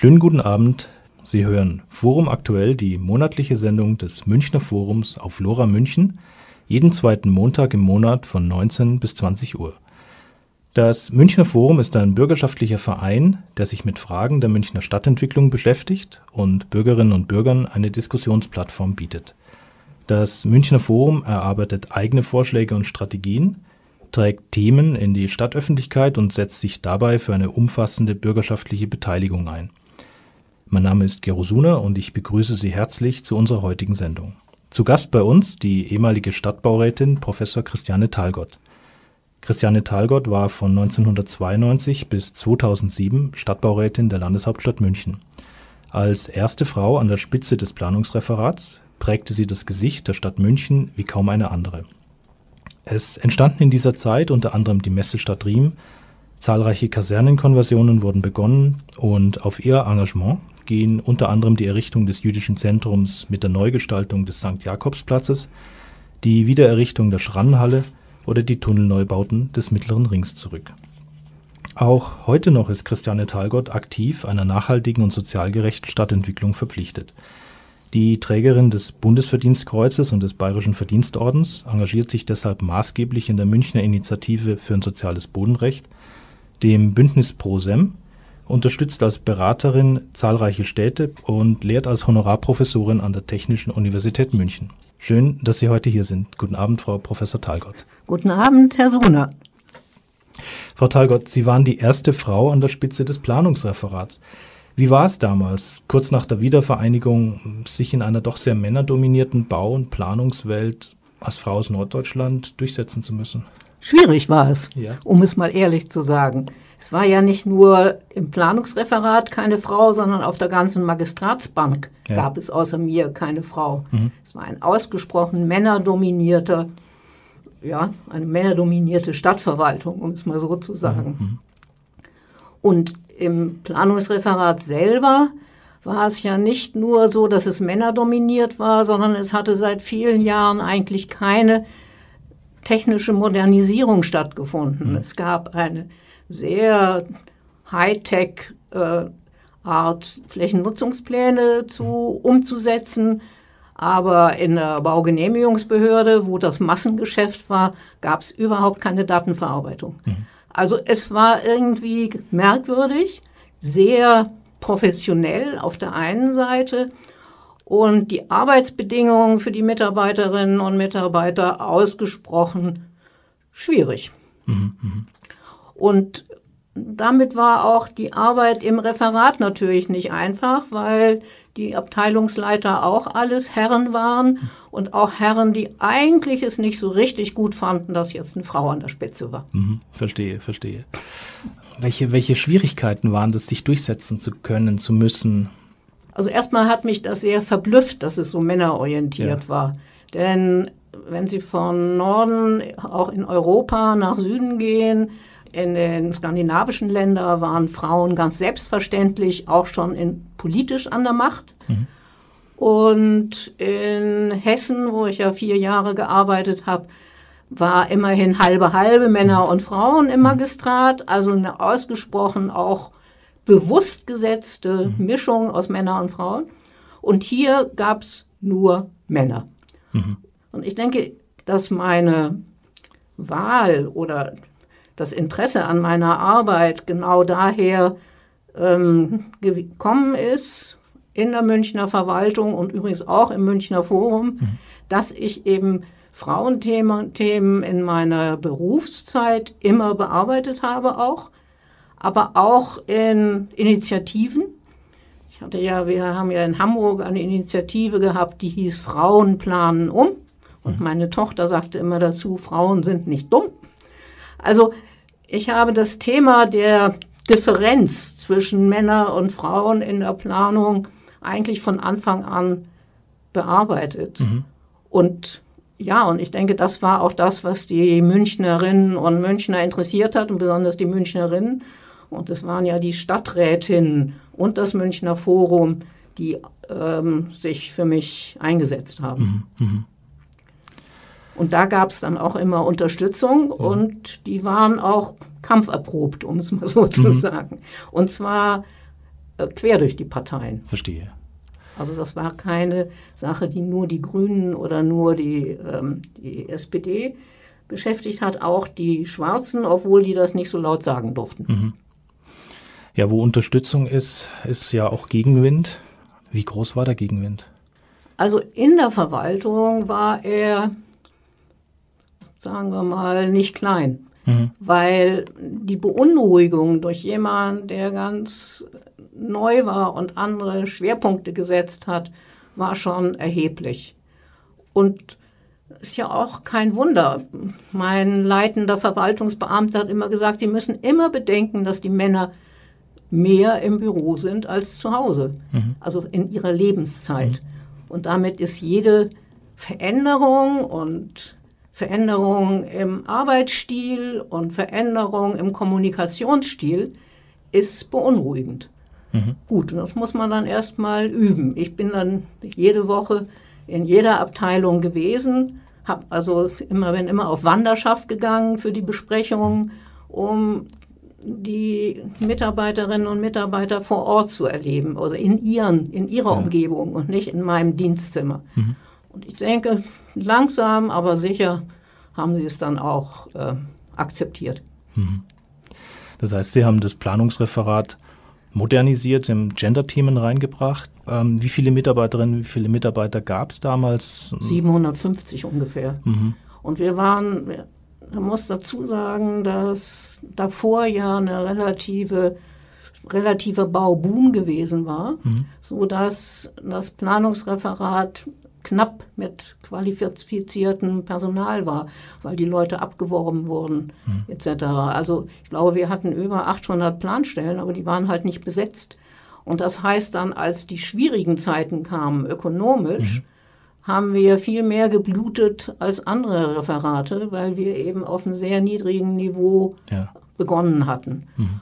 Schönen guten Abend. Sie hören Forum aktuell, die monatliche Sendung des Münchner Forums auf Lora München, jeden zweiten Montag im Monat von 19 bis 20 Uhr. Das Münchner Forum ist ein bürgerschaftlicher Verein, der sich mit Fragen der Münchner Stadtentwicklung beschäftigt und Bürgerinnen und Bürgern eine Diskussionsplattform bietet. Das Münchner Forum erarbeitet eigene Vorschläge und Strategien, trägt Themen in die Stadtöffentlichkeit und setzt sich dabei für eine umfassende bürgerschaftliche Beteiligung ein. Mein Name ist Gero Suna und ich begrüße Sie herzlich zu unserer heutigen Sendung. Zu Gast bei uns die ehemalige Stadtbaurätin Professor Christiane Thalgott. Christiane Thalgott war von 1992 bis 2007 Stadtbaurätin der Landeshauptstadt München. Als erste Frau an der Spitze des Planungsreferats prägte sie das Gesicht der Stadt München wie kaum eine andere. Es entstanden in dieser Zeit unter anderem die Messestadt Riem, zahlreiche Kasernenkonversionen wurden begonnen und auf ihr Engagement gehen unter anderem die Errichtung des jüdischen Zentrums mit der Neugestaltung des St. Jakobspplatzes, die Wiedererrichtung der Schrannenhalle oder die Tunnelneubauten des Mittleren Rings zurück. Auch heute noch ist Christiane Thalgott aktiv einer nachhaltigen und sozial gerechten Stadtentwicklung verpflichtet. Die Trägerin des Bundesverdienstkreuzes und des Bayerischen Verdienstordens engagiert sich deshalb maßgeblich in der Münchner Initiative für ein soziales Bodenrecht, dem Bündnis ProSem unterstützt als Beraterin zahlreiche Städte und lehrt als Honorarprofessorin an der Technischen Universität München. Schön, dass Sie heute hier sind. Guten Abend, Frau Professor Thalgott. Guten Abend, Herr Sohner. Frau Thalgott, Sie waren die erste Frau an der Spitze des Planungsreferats. Wie war es damals, kurz nach der Wiedervereinigung, sich in einer doch sehr männerdominierten Bau- und Planungswelt als Frau aus Norddeutschland durchsetzen zu müssen? Schwierig war es, ja. um es mal ehrlich zu sagen. Es war ja nicht nur im Planungsreferat keine Frau, sondern auf der ganzen Magistratsbank ja. gab es außer mir keine Frau. Mhm. Es war ein ausgesprochen männerdominierter, ja, eine männerdominierte Stadtverwaltung, um es mal so zu sagen. Mhm. Und im Planungsreferat selber war es ja nicht nur so, dass es männerdominiert war, sondern es hatte seit vielen Jahren eigentlich keine technische Modernisierung stattgefunden. Mhm. Es gab eine sehr Hightech äh, Art Flächennutzungspläne zu umzusetzen. Aber in der Baugenehmigungsbehörde, wo das Massengeschäft war, gab es überhaupt keine Datenverarbeitung. Mhm. Also es war irgendwie merkwürdig, sehr professionell auf der einen Seite und die Arbeitsbedingungen für die Mitarbeiterinnen und Mitarbeiter ausgesprochen schwierig. Mhm. Und damit war auch die Arbeit im Referat natürlich nicht einfach, weil die Abteilungsleiter auch alles Herren waren und auch Herren, die eigentlich es nicht so richtig gut fanden, dass jetzt eine Frau an der Spitze war. Mhm, verstehe, verstehe. Welche, welche Schwierigkeiten waren das, sich durchsetzen zu können, zu müssen? Also erstmal hat mich das sehr verblüfft, dass es so männerorientiert ja. war. Denn wenn Sie von Norden auch in Europa nach Süden gehen, in den skandinavischen Ländern waren Frauen ganz selbstverständlich auch schon in, politisch an der Macht. Mhm. Und in Hessen, wo ich ja vier Jahre gearbeitet habe, war immerhin halbe halbe Männer mhm. und Frauen im Magistrat, also eine ausgesprochen auch bewusst gesetzte mhm. Mischung aus Männern und Frauen. Und hier gab es nur Männer. Mhm. Und ich denke, dass meine Wahl oder das Interesse an meiner Arbeit genau daher ähm, gekommen ist in der Münchner Verwaltung und übrigens auch im Münchner Forum, mhm. dass ich eben Frauenthemen in meiner Berufszeit immer bearbeitet habe auch, aber auch in Initiativen. Ich hatte ja, wir haben ja in Hamburg eine Initiative gehabt, die hieß Frauen planen um. Und mhm. meine Tochter sagte immer dazu, Frauen sind nicht dumm. Also ich habe das Thema der Differenz zwischen Männern und Frauen in der Planung eigentlich von Anfang an bearbeitet. Mhm. Und ja, und ich denke, das war auch das, was die Münchnerinnen und Münchner interessiert hat und besonders die Münchnerinnen. Und es waren ja die Stadträtinnen und das Münchner Forum, die ähm, sich für mich eingesetzt haben. Mhm. Mhm. Und da gab es dann auch immer Unterstützung und die waren auch kampferprobt, um es mal so zu mhm. sagen. Und zwar äh, quer durch die Parteien. Verstehe. Also das war keine Sache, die nur die Grünen oder nur die, ähm, die SPD beschäftigt hat, auch die Schwarzen, obwohl die das nicht so laut sagen durften. Mhm. Ja, wo Unterstützung ist, ist ja auch Gegenwind. Wie groß war der Gegenwind? Also in der Verwaltung war er, sagen wir mal, nicht klein, mhm. weil die Beunruhigung durch jemanden, der ganz neu war und andere Schwerpunkte gesetzt hat, war schon erheblich. Und ist ja auch kein Wunder. Mein leitender Verwaltungsbeamter hat immer gesagt, Sie müssen immer bedenken, dass die Männer mehr im Büro sind als zu Hause, mhm. also in ihrer Lebenszeit. Mhm. Und damit ist jede Veränderung und Veränderung im Arbeitsstil und Veränderung im Kommunikationsstil ist beunruhigend. Mhm. Gut, und das muss man dann erstmal üben. Ich bin dann jede Woche in jeder Abteilung gewesen, habe also immer, bin immer auf Wanderschaft gegangen für die Besprechungen, um die Mitarbeiterinnen und Mitarbeiter vor Ort zu erleben oder in ihren, in ihrer ja. Umgebung und nicht in meinem Dienstzimmer. Mhm. Und ich denke, langsam, aber sicher haben sie es dann auch äh, akzeptiert. Mhm. Das heißt, Sie haben das Planungsreferat modernisiert, im Gender-Themen reingebracht. Ähm, wie viele Mitarbeiterinnen, wie viele Mitarbeiter gab es damals? 750 ungefähr. Mhm. Und wir waren, man muss dazu sagen, dass davor ja eine relative relativer Bauboom gewesen war, mhm. so dass das Planungsreferat knapp mit qualifiziertem Personal war, weil die Leute abgeworben wurden mhm. etc. Also ich glaube, wir hatten über 800 Planstellen, aber die waren halt nicht besetzt. Und das heißt dann, als die schwierigen Zeiten kamen, ökonomisch, mhm. haben wir viel mehr geblutet als andere Referate, weil wir eben auf einem sehr niedrigen Niveau ja. begonnen hatten. Mhm.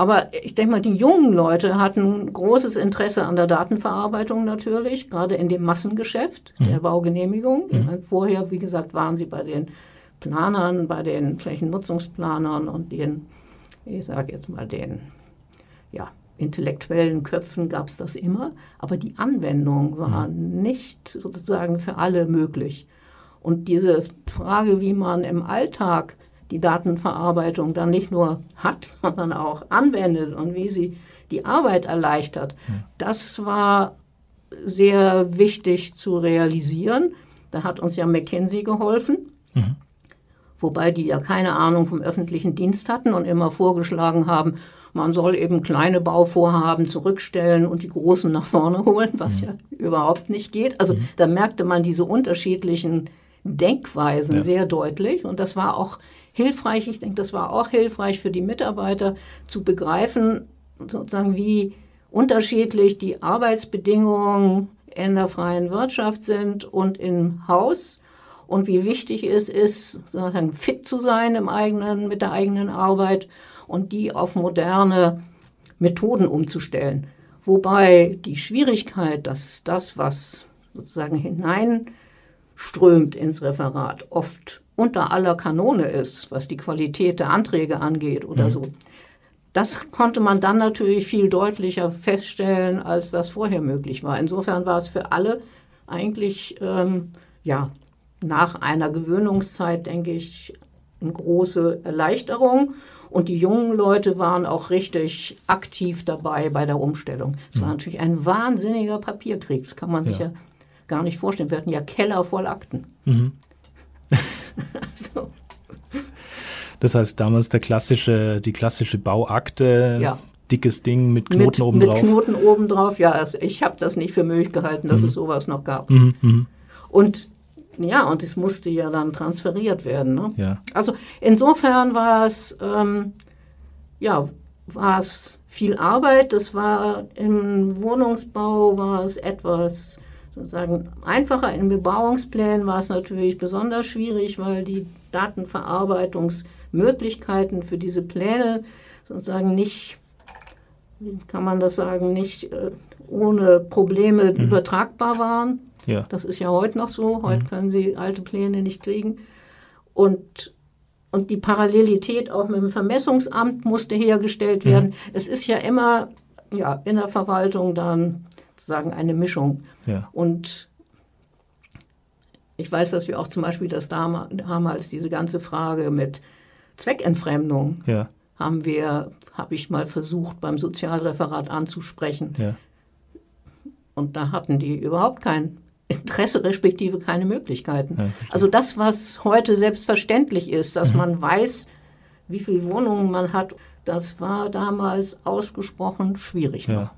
Aber ich denke mal, die jungen Leute hatten großes Interesse an der Datenverarbeitung natürlich, gerade in dem Massengeschäft mhm. der Baugenehmigung. Mhm. Vorher, wie gesagt, waren sie bei den Planern, bei den Flächennutzungsplanern und den, ich sage jetzt mal, den ja, intellektuellen Köpfen gab es das immer. Aber die Anwendung war mhm. nicht sozusagen für alle möglich. Und diese Frage, wie man im Alltag die Datenverarbeitung dann nicht nur hat, sondern auch anwendet und wie sie die Arbeit erleichtert, das war sehr wichtig zu realisieren. Da hat uns ja McKinsey geholfen, mhm. wobei die ja keine Ahnung vom öffentlichen Dienst hatten und immer vorgeschlagen haben, man soll eben kleine Bauvorhaben zurückstellen und die großen nach vorne holen, was mhm. ja überhaupt nicht geht. Also mhm. da merkte man diese unterschiedlichen Denkweisen ja. sehr deutlich und das war auch hilfreich. Ich denke, das war auch hilfreich für die Mitarbeiter zu begreifen, sozusagen, wie unterschiedlich die Arbeitsbedingungen in der freien Wirtschaft sind und im Haus und wie wichtig es ist, sozusagen fit zu sein im eigenen, mit der eigenen Arbeit und die auf moderne Methoden umzustellen. Wobei die Schwierigkeit, dass das, was sozusagen hineinströmt ins Referat, oft unter aller Kanone ist, was die Qualität der Anträge angeht oder mhm. so. Das konnte man dann natürlich viel deutlicher feststellen, als das vorher möglich war. Insofern war es für alle eigentlich, ähm, ja, nach einer Gewöhnungszeit, denke ich, eine große Erleichterung. Und die jungen Leute waren auch richtig aktiv dabei bei der Umstellung. Es war mhm. natürlich ein wahnsinniger Papierkrieg. Das kann man sich ja, ja gar nicht vorstellen. Wir hatten ja Keller voll Akten. Mhm. so. Das heißt, damals der klassische, die klassische Bauakte, ja. dickes Ding mit Knoten mit, obendrauf. Mit Knoten obendrauf, ja. Also ich habe das nicht für möglich gehalten, dass mhm. es sowas noch gab. Mhm, mhm. Und ja, und es musste ja dann transferiert werden. Ne? Ja. Also insofern war es, ähm, ja, war es viel Arbeit. Das war im Wohnungsbau war es etwas sozusagen einfacher. In Bebauungsplänen war es natürlich besonders schwierig, weil die Datenverarbeitungsmöglichkeiten für diese Pläne sozusagen nicht, wie kann man das sagen, nicht äh, ohne Probleme mhm. übertragbar waren. Ja. Das ist ja heute noch so. Heute mhm. können Sie alte Pläne nicht kriegen. Und, und die Parallelität auch mit dem Vermessungsamt musste hergestellt werden. Mhm. Es ist ja immer ja, in der Verwaltung dann sozusagen eine Mischung. Ja. Und ich weiß, dass wir auch zum Beispiel das damals, diese ganze Frage mit Zweckentfremdung, Ja. haben wir, habe ich mal versucht beim Sozialreferat anzusprechen. Ja. Und da hatten die überhaupt kein Interesse, respektive keine Möglichkeiten. Ja, also das, was heute selbstverständlich ist, Mhm. dass man weiß, wie viele Wohnungen man hat, das war damals ausgesprochen schwierig. noch.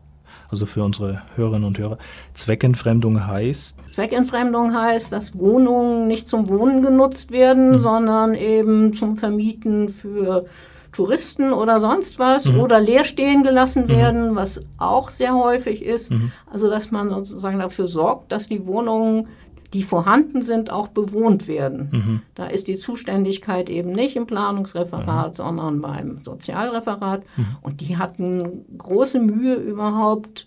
Also für unsere Hörerinnen und Hörer. Zweckentfremdung heißt, Zweckentfremdung heißt, dass Wohnungen nicht zum Wohnen genutzt werden, Mhm. sondern eben zum Vermieten für Touristen oder sonst was Mhm. oder leer stehen gelassen werden, was auch sehr häufig ist. Mhm. Also dass man sozusagen dafür sorgt, dass die Wohnungen, die vorhanden sind, auch bewohnt werden. Mhm. Da ist die Zuständigkeit eben nicht im Planungsreferat, Mhm. sondern beim Sozialreferat. Und die hatten große Mühe überhaupt,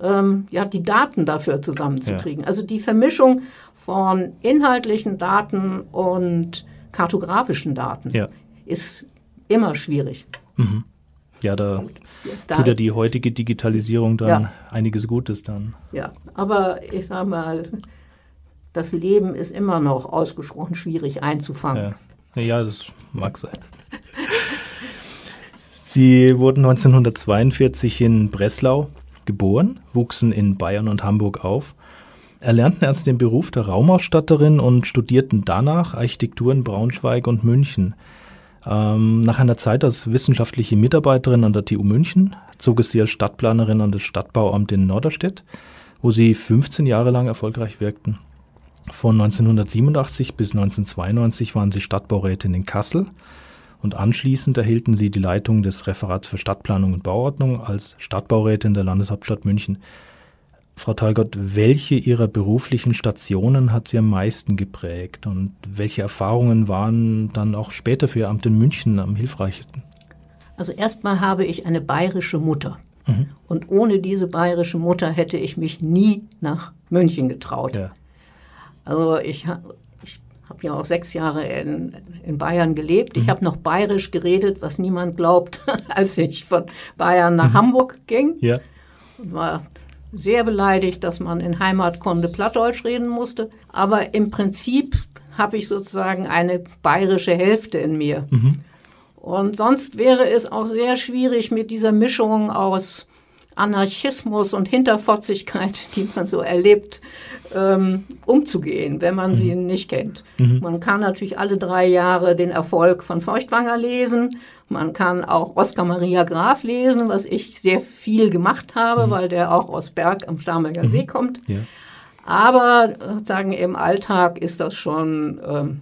ähm, ja, die Daten dafür zusammenzukriegen. Also die Vermischung von inhaltlichen Daten und kartografischen Daten ja. ist immer schwierig. Ja, da Da, tut ja die heutige Digitalisierung dann Ja. einiges Gutes dann. ja, aber ich sag mal, das Leben ist immer noch ausgesprochen schwierig einzufangen. Ja. ja, das mag sein. Sie wurden 1942 in Breslau geboren, wuchsen in Bayern und Hamburg auf, erlernten erst den Beruf der Raumausstatterin und studierten danach Architektur in Braunschweig und München. Ähm, nach einer Zeit als wissenschaftliche Mitarbeiterin an der TU München zog es sie als Stadtplanerin an das Stadtbauamt in Norderstedt, wo sie 15 Jahre lang erfolgreich wirkten. Von 1987 bis 1992 waren sie Stadtbaurätin in Kassel und anschließend erhielten sie die Leitung des Referats für Stadtplanung und Bauordnung als Stadtbaurätin der Landeshauptstadt München. Frau Talgott, welche Ihrer beruflichen Stationen hat Sie am meisten geprägt und welche Erfahrungen waren dann auch später für Ihr Amt in München am hilfreichsten? Also erstmal habe ich eine bayerische Mutter. Und ohne diese bayerische Mutter hätte ich mich nie nach München getraut. Ja, Also ich, ich habe ja auch sechs Jahre in, in Bayern gelebt. Ich habe noch bayerisch geredet, was niemand glaubt, als ich von Bayern nach Hamburg ging. ja, Und war sehr beleidigt, dass man in Heimatkunde Plattdeutsch reden musste. Aber im Prinzip habe ich sozusagen eine bayerische Hälfte in mir. Und sonst wäre es auch sehr schwierig mit dieser Mischung aus Anarchismus und Hinterfotzigkeit, die man so erlebt, ähm, umzugehen, wenn man sie nicht kennt. Man kann natürlich alle drei Jahre den Erfolg von Feuchtwanger lesen. Man kann auch Oskar Maria Graf lesen, was ich sehr viel gemacht habe, weil der auch aus Berg am Starnberger See kommt. ja. Aber sozusagen im Alltag ist das schon, ähm,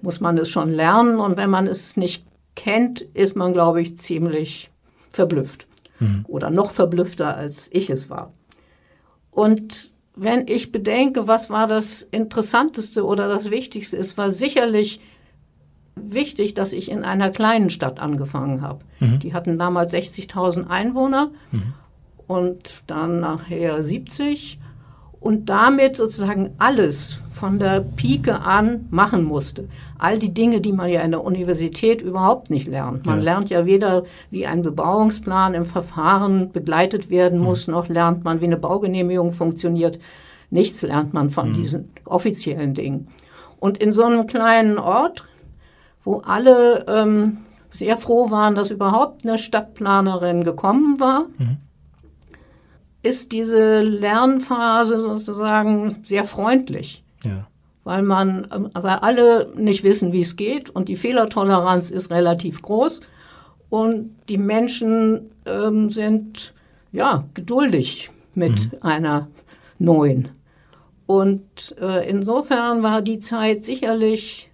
muss man es schon lernen. Und wenn man es nicht kennt, ist man, glaube ich, ziemlich verblüfft. Oder noch verblüffter, als ich es war. Und wenn ich bedenke, was war das Interessanteste oder das Wichtigste, es war sicherlich wichtig, dass ich in einer kleinen Stadt angefangen habe. Die hatten damals 60.000 Einwohner und dann nachher 70 und damit sozusagen alles von der Pike an machen musste. All die Dinge, die man ja in der Universität überhaupt nicht lernt. Man Ja. lernt ja weder, wie ein Bebauungsplan im Verfahren begleitet werden muss, noch lernt man, wie eine Baugenehmigung funktioniert. Nichts lernt man von diesen offiziellen Dingen. Und in so einem kleinen Ort, wo alle ähm, sehr froh waren, dass überhaupt eine Stadtplanerin gekommen war, ist diese Lernphase sozusagen sehr freundlich, ja. weil man, weil alle nicht wissen, wie es geht und die Fehlertoleranz ist relativ groß und die Menschen ähm, sind ja geduldig mit einer neuen. Und äh, insofern war die Zeit sicherlich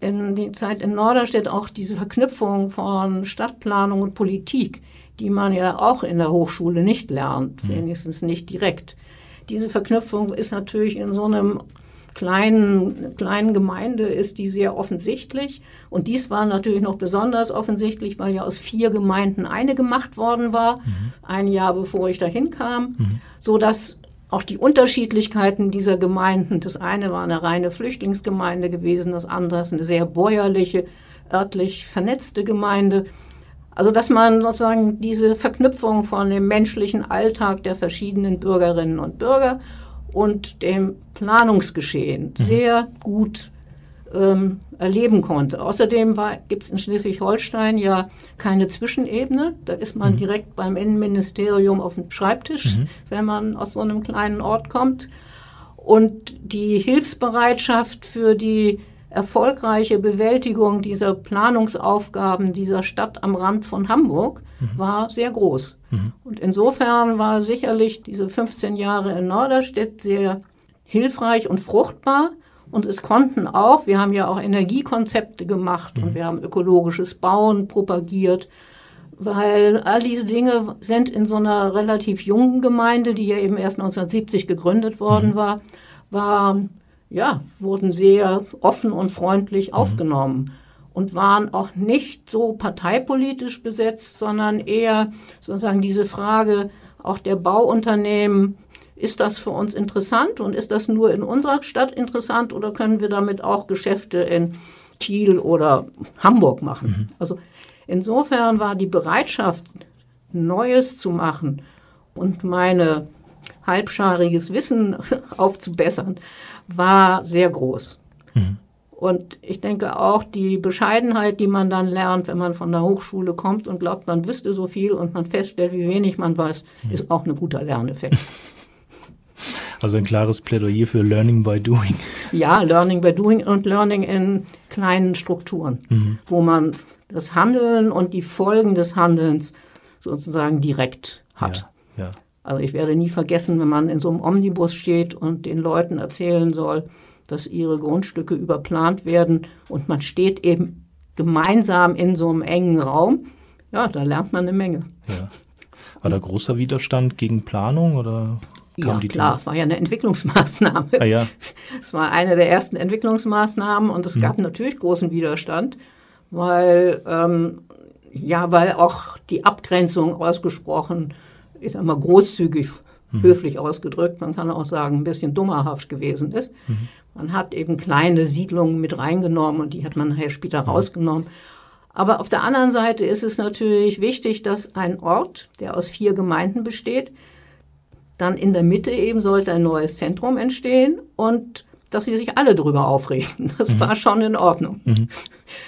in die Zeit in Norderstedt auch diese Verknüpfung von Stadtplanung und Politik, die man ja auch in der Hochschule nicht lernt, wenigstens nicht direkt. Diese Verknüpfung ist natürlich in so einem kleinen, kleinen Gemeinde ist die sehr offensichtlich. Und dies war natürlich noch besonders offensichtlich, weil ja aus vier Gemeinden eine gemacht worden war, ein Jahr bevor ich dahin kam, so dass auch die Unterschiedlichkeiten dieser Gemeinden, das eine war eine reine Flüchtlingsgemeinde gewesen, das andere ist eine sehr bäuerliche, örtlich vernetzte Gemeinde, Also dass man sozusagen diese Verknüpfung von dem menschlichen Alltag der verschiedenen Bürgerinnen und Bürger und dem Planungsgeschehen mhm. sehr gut ähm, erleben konnte. Außerdem gibt es in Schleswig-Holstein ja keine Zwischenebene. Da ist man mhm. direkt beim Innenministerium auf dem Schreibtisch, mhm. wenn man aus so einem kleinen Ort kommt. Und die Hilfsbereitschaft für die erfolgreiche Bewältigung dieser Planungsaufgaben dieser Stadt am Rand von Hamburg mhm. war sehr groß. Mhm. Und insofern war sicherlich diese 15 Jahre in Norderstedt sehr hilfreich und fruchtbar. Und es konnten auch, wir haben ja auch Energiekonzepte gemacht mhm. und wir haben ökologisches Bauen propagiert, weil all diese Dinge sind in so einer relativ jungen Gemeinde, die ja eben erst 1970 gegründet worden mhm. war, war ja, wurden sehr offen und freundlich mhm. aufgenommen und waren auch nicht so parteipolitisch besetzt, sondern eher sozusagen diese Frage auch der Bauunternehmen, ist das für uns interessant und ist das nur in unserer Stadt interessant oder können wir damit auch Geschäfte in Kiel oder Hamburg machen? Mhm. Also insofern war die Bereitschaft, Neues zu machen und meine halbschariges Wissen aufzubessern, war sehr groß. Mhm. Und ich denke auch die Bescheidenheit, die man dann lernt, wenn man von der Hochschule kommt und glaubt, man wüsste so viel und man feststellt, wie wenig man weiß, mhm. ist auch ein guter Lerneffekt. Also ein klares Plädoyer für Learning by Doing. Ja, Learning by Doing und Learning in kleinen Strukturen, mhm. wo man das Handeln und die Folgen des Handelns sozusagen direkt hat. Ja, ja. Also ich werde nie vergessen, wenn man in so einem Omnibus steht und den Leuten erzählen soll, dass ihre Grundstücke überplant werden und man steht eben gemeinsam in so einem engen Raum. Ja, da lernt man eine Menge. Ja. War da großer Widerstand gegen Planung oder? Ja, klar, es war ja eine Entwicklungsmaßnahme. Ah, ja. Es war eine der ersten Entwicklungsmaßnahmen und es hm. gab natürlich großen Widerstand, weil, ähm, ja, weil auch die Abgrenzung ausgesprochen ich sag mal, großzügig, mhm. höflich ausgedrückt, man kann auch sagen, ein bisschen dummerhaft gewesen ist. Mhm. Man hat eben kleine Siedlungen mit reingenommen und die hat man nachher später mhm. rausgenommen. Aber auf der anderen Seite ist es natürlich wichtig, dass ein Ort, der aus vier Gemeinden besteht, dann in der Mitte eben sollte ein neues Zentrum entstehen und dass sie sich alle darüber aufregen. Das mhm. war schon in Ordnung, mhm.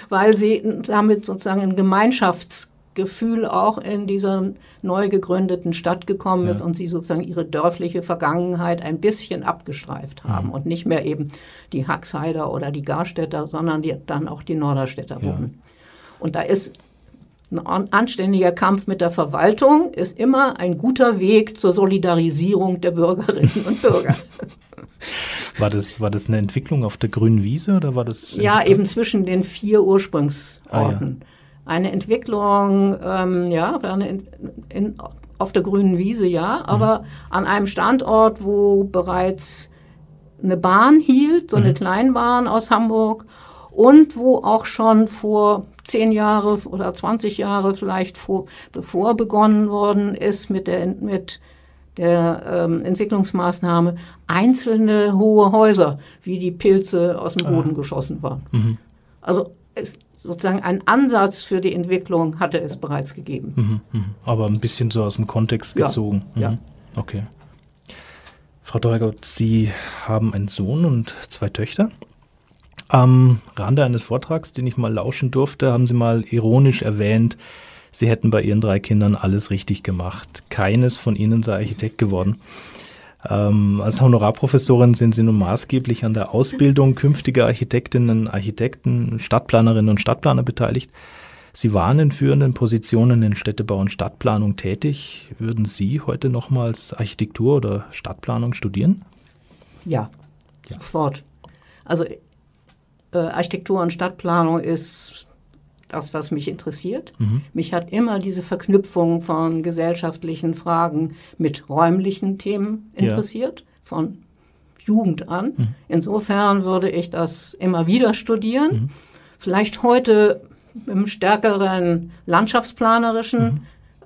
weil sie damit sozusagen ein Gemeinschafts Gefühl auch in dieser neu gegründeten Stadt gekommen ist und sie sozusagen ihre dörfliche Vergangenheit ein bisschen abgestreift haben mhm. und nicht mehr eben die Haxheider oder die Garstädter, sondern die, dann auch die Norderstädter ja. wurden. Und da ist ein anständiger Kampf mit der Verwaltung ist immer ein guter Weg zur Solidarisierung der Bürgerinnen und Bürger. War das, war das eine Entwicklung auf der grünen Wiese oder war das? Ja, eben zwischen den vier Ursprungsorten. Ah, ja eine Entwicklung, ähm, ja, eine in, in, auf der grünen Wiese, ja, aber mhm. an einem Standort, wo bereits eine Bahn hielt, so eine mhm. Kleinbahn aus Hamburg und wo auch schon vor zehn Jahre oder 20 Jahre vielleicht vor, bevor begonnen worden ist mit der, mit der ähm, Entwicklungsmaßnahme einzelne hohe Häuser, wie die Pilze aus dem Boden ah. geschossen waren. Mhm. Also es, sozusagen ein Ansatz für die Entwicklung hatte es bereits gegeben. Mhm, mh. Aber ein bisschen so aus dem Kontext gezogen. Ja. Mhm. ja. Okay. Frau Dorgott, Sie haben einen Sohn und zwei Töchter. Am Rande eines Vortrags, den ich mal lauschen durfte, haben Sie mal ironisch erwähnt, Sie hätten bei Ihren drei Kindern alles richtig gemacht. Keines von ihnen sei Architekt geworden. Ähm, als Honorarprofessorin sind Sie nun maßgeblich an der Ausbildung künftiger Architektinnen, Architekten, Stadtplanerinnen und Stadtplaner beteiligt. Sie waren in führenden Positionen in Städtebau und Stadtplanung tätig. Würden Sie heute nochmals Architektur oder Stadtplanung studieren? Ja, ja. sofort. Also äh, Architektur und Stadtplanung ist das, was mich interessiert. Mhm. Mich hat immer diese Verknüpfung von gesellschaftlichen Fragen mit räumlichen Themen interessiert, ja. von Jugend an. Mhm. Insofern würde ich das immer wieder studieren. Mhm. Vielleicht heute einem stärkeren landschaftsplanerischen mhm.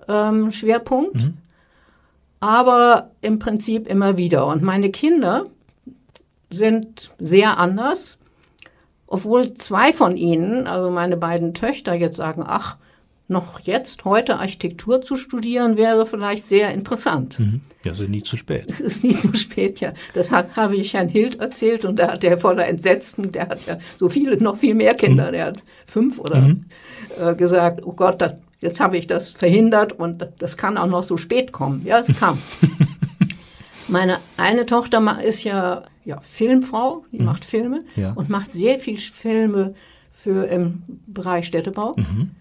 ähm, Schwerpunkt, mhm. aber im Prinzip immer wieder. Und meine Kinder sind sehr anders obwohl zwei von ihnen, also meine beiden Töchter, jetzt sagen, ach, noch jetzt, heute Architektur zu studieren, wäre vielleicht sehr interessant. Mhm. Ja, ist nie zu spät. Es ist nie zu spät, ja. Das hat, habe ich Herrn Hild erzählt und da hat er voller Entsetzen, der hat ja so viele, noch viel mehr Kinder, mhm. der hat fünf oder mhm. äh, gesagt, oh Gott, das, jetzt habe ich das verhindert und das kann auch noch so spät kommen. Ja, es kam. Meine eine Tochter ist ja, ja Filmfrau, die mhm. macht Filme ja. und macht sehr viel Filme für im Bereich Städtebau. Mhm.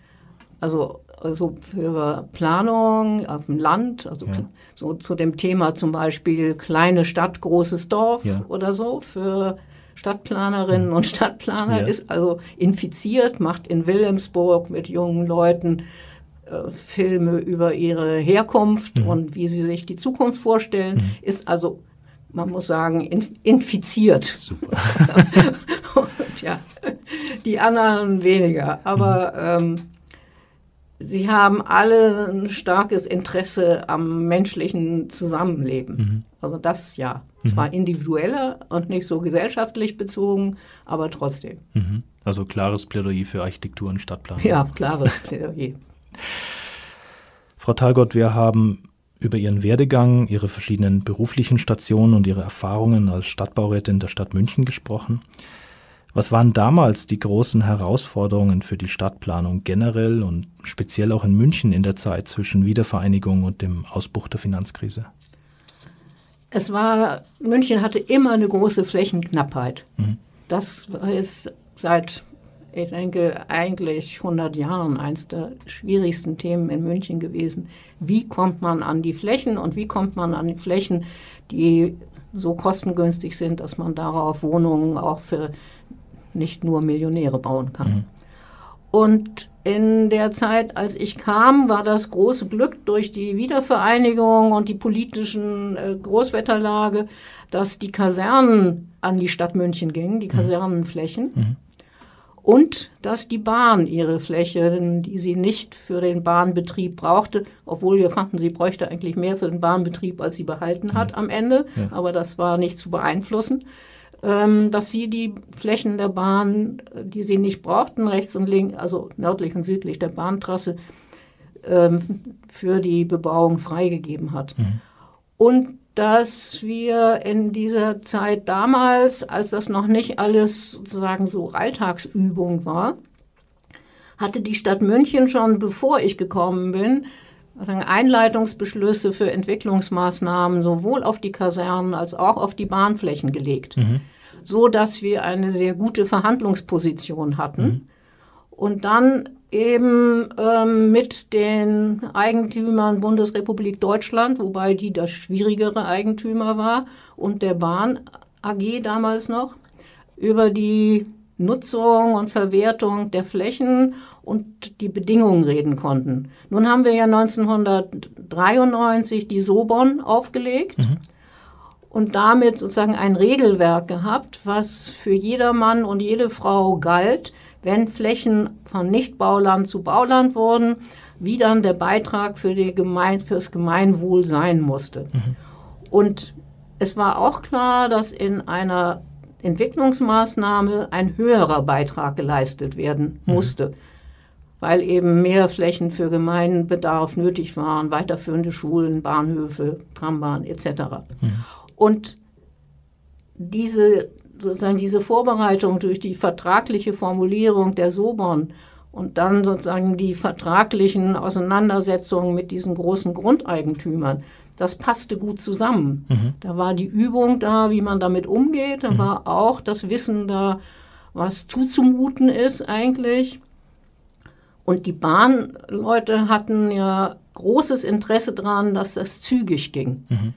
Also, also für Planung auf dem Land, also ja. so zu dem Thema zum Beispiel kleine Stadt, großes Dorf ja. oder so für Stadtplanerinnen und Stadtplaner, ja. ist also infiziert, macht in Wilhelmsburg mit jungen Leuten äh, Filme über ihre Herkunft mhm. und wie sie sich die Zukunft vorstellen, mhm. ist also, man muss sagen, infiziert. Super. und ja, die anderen weniger. Aber mhm. ähm, sie haben alle ein starkes Interesse am menschlichen Zusammenleben. Mhm. Also das ja. Mhm. Zwar individueller und nicht so gesellschaftlich bezogen, aber trotzdem. Mhm. Also klares Plädoyer für Architektur und Stadtplanung. Ja, klares Plädoyer. Frau Talgott, wir haben über Ihren Werdegang, Ihre verschiedenen beruflichen Stationen und Ihre Erfahrungen als Stadtbaurätin der Stadt München gesprochen. Was waren damals die großen Herausforderungen für die Stadtplanung generell und speziell auch in München in der Zeit zwischen Wiedervereinigung und dem Ausbruch der Finanzkrise? Es war, München hatte immer eine große Flächenknappheit. Mhm. Das ist seit, ich denke, eigentlich 100 Jahren eines der schwierigsten Themen in München gewesen. Wie kommt man an die Flächen und wie kommt man an die Flächen, die so kostengünstig sind, dass man darauf Wohnungen auch für nicht nur Millionäre bauen kann. Mhm. Und in der Zeit, als ich kam, war das große Glück durch die Wiedervereinigung und die politischen äh, Großwetterlage, dass die Kasernen an die Stadt München gingen, die mhm. Kasernenflächen. Mhm. Und dass die Bahn ihre Fläche, die sie nicht für den Bahnbetrieb brauchte, obwohl wir fanden, sie bräuchte eigentlich mehr für den Bahnbetrieb, als sie behalten hat am Ende, ja. aber das war nicht zu beeinflussen ähm, dass sie die Flächen der Bahn, die sie nicht brauchten, rechts und links, also nördlich und südlich der Bahntrasse, ähm, für die Bebauung freigegeben hat. Mhm. Und dass wir in dieser Zeit damals, als das noch nicht alles sozusagen so Alltagsübung war, hatte die Stadt München schon, bevor ich gekommen bin, Einleitungsbeschlüsse für Entwicklungsmaßnahmen sowohl auf die Kasernen als auch auf die Bahnflächen gelegt, mhm. so dass wir eine sehr gute Verhandlungsposition hatten. Mhm. Und dann eben ähm, mit den Eigentümern Bundesrepublik Deutschland, wobei die das schwierigere Eigentümer war, und der Bahn AG damals noch, über die Nutzung und Verwertung der Flächen und die Bedingungen reden konnten. Nun haben wir ja 1993 die Sobon aufgelegt mhm. und damit sozusagen ein Regelwerk gehabt, was für jedermann und jede Frau galt, wenn Flächen von Nichtbauland zu Bauland wurden, wie dann der Beitrag für die Gemein fürs Gemeinwohl sein musste. Mhm. Und es war auch klar, dass in einer Entwicklungsmaßnahme ein höherer Beitrag geleistet werden mhm. musste. Mhm weil eben mehr Flächen für Gemeinbedarf nötig waren, weiterführende Schulen, Bahnhöfe, Trambahn etc. Mhm. Und diese, sozusagen diese Vorbereitung durch die vertragliche Formulierung der Sobon und dann sozusagen die vertraglichen Auseinandersetzungen mit diesen großen Grundeigentümern, das passte gut zusammen. Mhm. Da war die Übung da, wie man damit umgeht, da mhm. war auch das Wissen da, was zuzumuten ist eigentlich. Und die Bahnleute hatten ja großes Interesse daran, dass das zügig ging. Mhm.